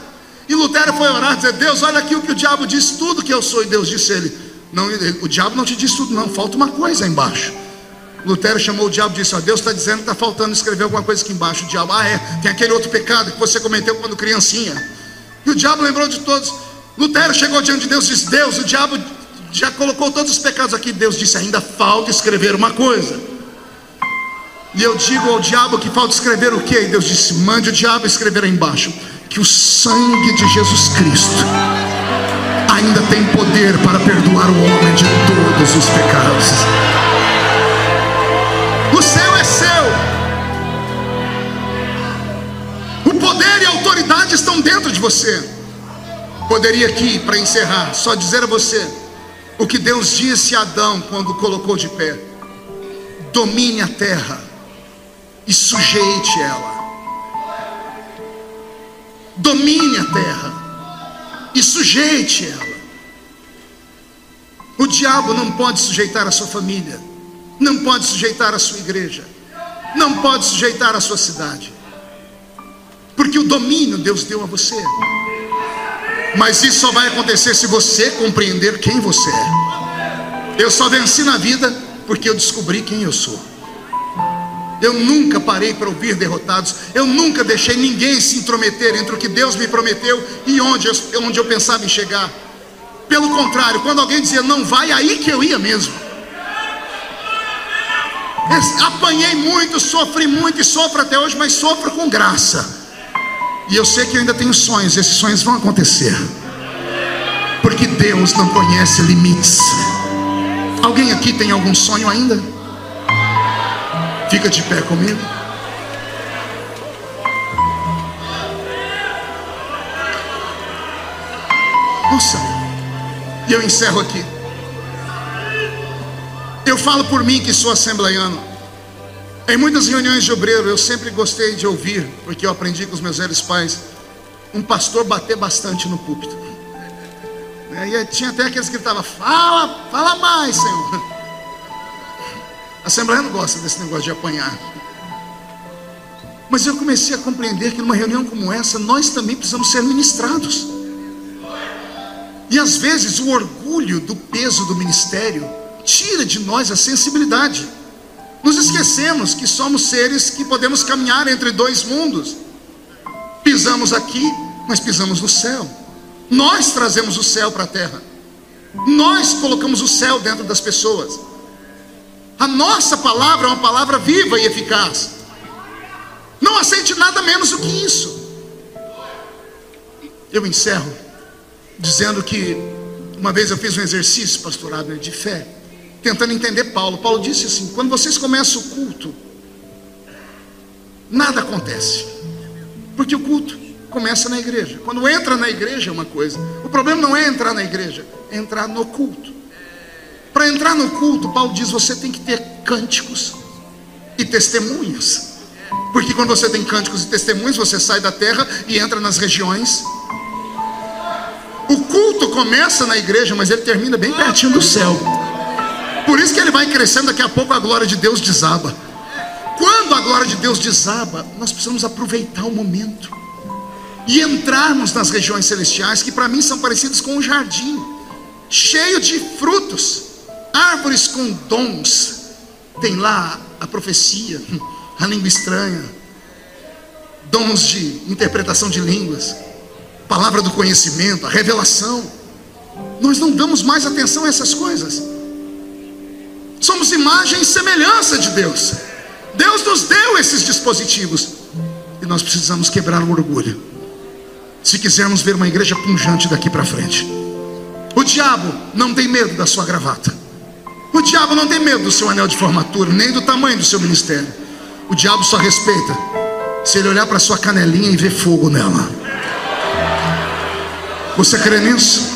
E Lutero foi orar e dizer: Deus, olha aqui o que o diabo disse, tudo que eu sou. E Deus disse ele: Não, o diabo não te disse tudo, não, falta uma coisa aí embaixo. Lutero chamou o diabo e disse: ó, Deus está dizendo que está faltando escrever alguma coisa aqui embaixo. O diabo, ah, é, tem aquele outro pecado que você cometeu quando criancinha. E o diabo lembrou de todos. Lutero chegou diante de Deus e disse: Deus, o diabo já colocou todos os pecados aqui. Deus disse: ainda falta escrever uma coisa. E eu digo ao diabo que falta escrever o quê? E Deus disse: mande o diabo escrever aí embaixo que o sangue de Jesus Cristo ainda tem poder para perdoar o homem de todos os pecados. E autoridade estão dentro de você. Poderia aqui, para encerrar, só dizer a você o que Deus disse a Adão quando colocou de pé: domine a terra e sujeite ela. Domine a terra e sujeite ela. O diabo não pode sujeitar a sua família não pode sujeitar a sua igreja, não pode sujeitar a sua cidade, Porque o domínio Deus deu a você. Mas isso só vai acontecer se você compreender quem você é. Eu só venci na vida porque eu descobri quem eu sou. Eu nunca parei para ouvir derrotados. Eu nunca deixei ninguém se intrometer entre o que Deus me prometeu e onde eu, onde eu pensava em chegar. Pelo contrário, quando alguém dizia não vai, aí que eu ia mesmo. Apanhei muito, sofri muito e sofro até hoje, mas sofro com graça. E eu sei que eu ainda tenho sonhos, esses sonhos vão acontecer. Porque Deus não conhece limites. Alguém aqui tem algum sonho ainda? Fica de pé comigo. Nossa, e eu encerro aqui. Eu falo por mim que sou assembleiano. Em muitas reuniões de obreiro, eu sempre gostei de ouvir, porque eu aprendi com os meus velhos pais, um pastor bater bastante no púlpito. E tinha até aqueles que gritavam: Fala, fala mais, Senhor. A Assembleia não gosta desse negócio de apanhar. Mas eu comecei a compreender que numa reunião como essa, nós também precisamos ser ministrados. E às vezes o orgulho do peso do ministério tira de nós a sensibilidade. Nos esquecemos que somos seres que podemos caminhar entre dois mundos. Pisamos aqui, mas pisamos no céu. Nós trazemos o céu para a terra. Nós colocamos o céu dentro das pessoas. A nossa palavra é uma palavra viva e eficaz. Não aceite nada menos do que isso. Eu encerro dizendo que uma vez eu fiz um exercício, pastorado de fé tentando entender Paulo. Paulo disse assim: quando vocês começam o culto, nada acontece, porque o culto começa na igreja. Quando entra na igreja é uma coisa, o problema não é entrar na igreja, é entrar no culto. Para entrar no culto, Paulo diz: você tem que ter cânticos e testemunhos. Porque quando você tem cânticos e testemunhos, você sai da terra e entra nas regiões. O culto começa na igreja, mas ele termina bem pertinho do céu. Por isso que ele vai crescendo, daqui a pouco a glória de Deus desaba. Quando a glória de Deus desaba, nós precisamos aproveitar o momento e entrarmos nas regiões celestiais, que para mim são parecidas com um jardim, cheio de frutos, árvores com dons. Tem lá a profecia, a língua estranha, dons de interpretação de línguas, palavra do conhecimento, a revelação. Nós não damos mais atenção a essas coisas. Somos imagem e semelhança de Deus. Deus nos deu esses dispositivos. E nós precisamos quebrar o orgulho. Se quisermos ver uma igreja punjante daqui para frente. O diabo não tem medo da sua gravata. O diabo não tem medo do seu anel de formatura, nem do tamanho do seu ministério. O diabo só respeita se ele olhar para sua canelinha e ver fogo nela. Você crê nisso?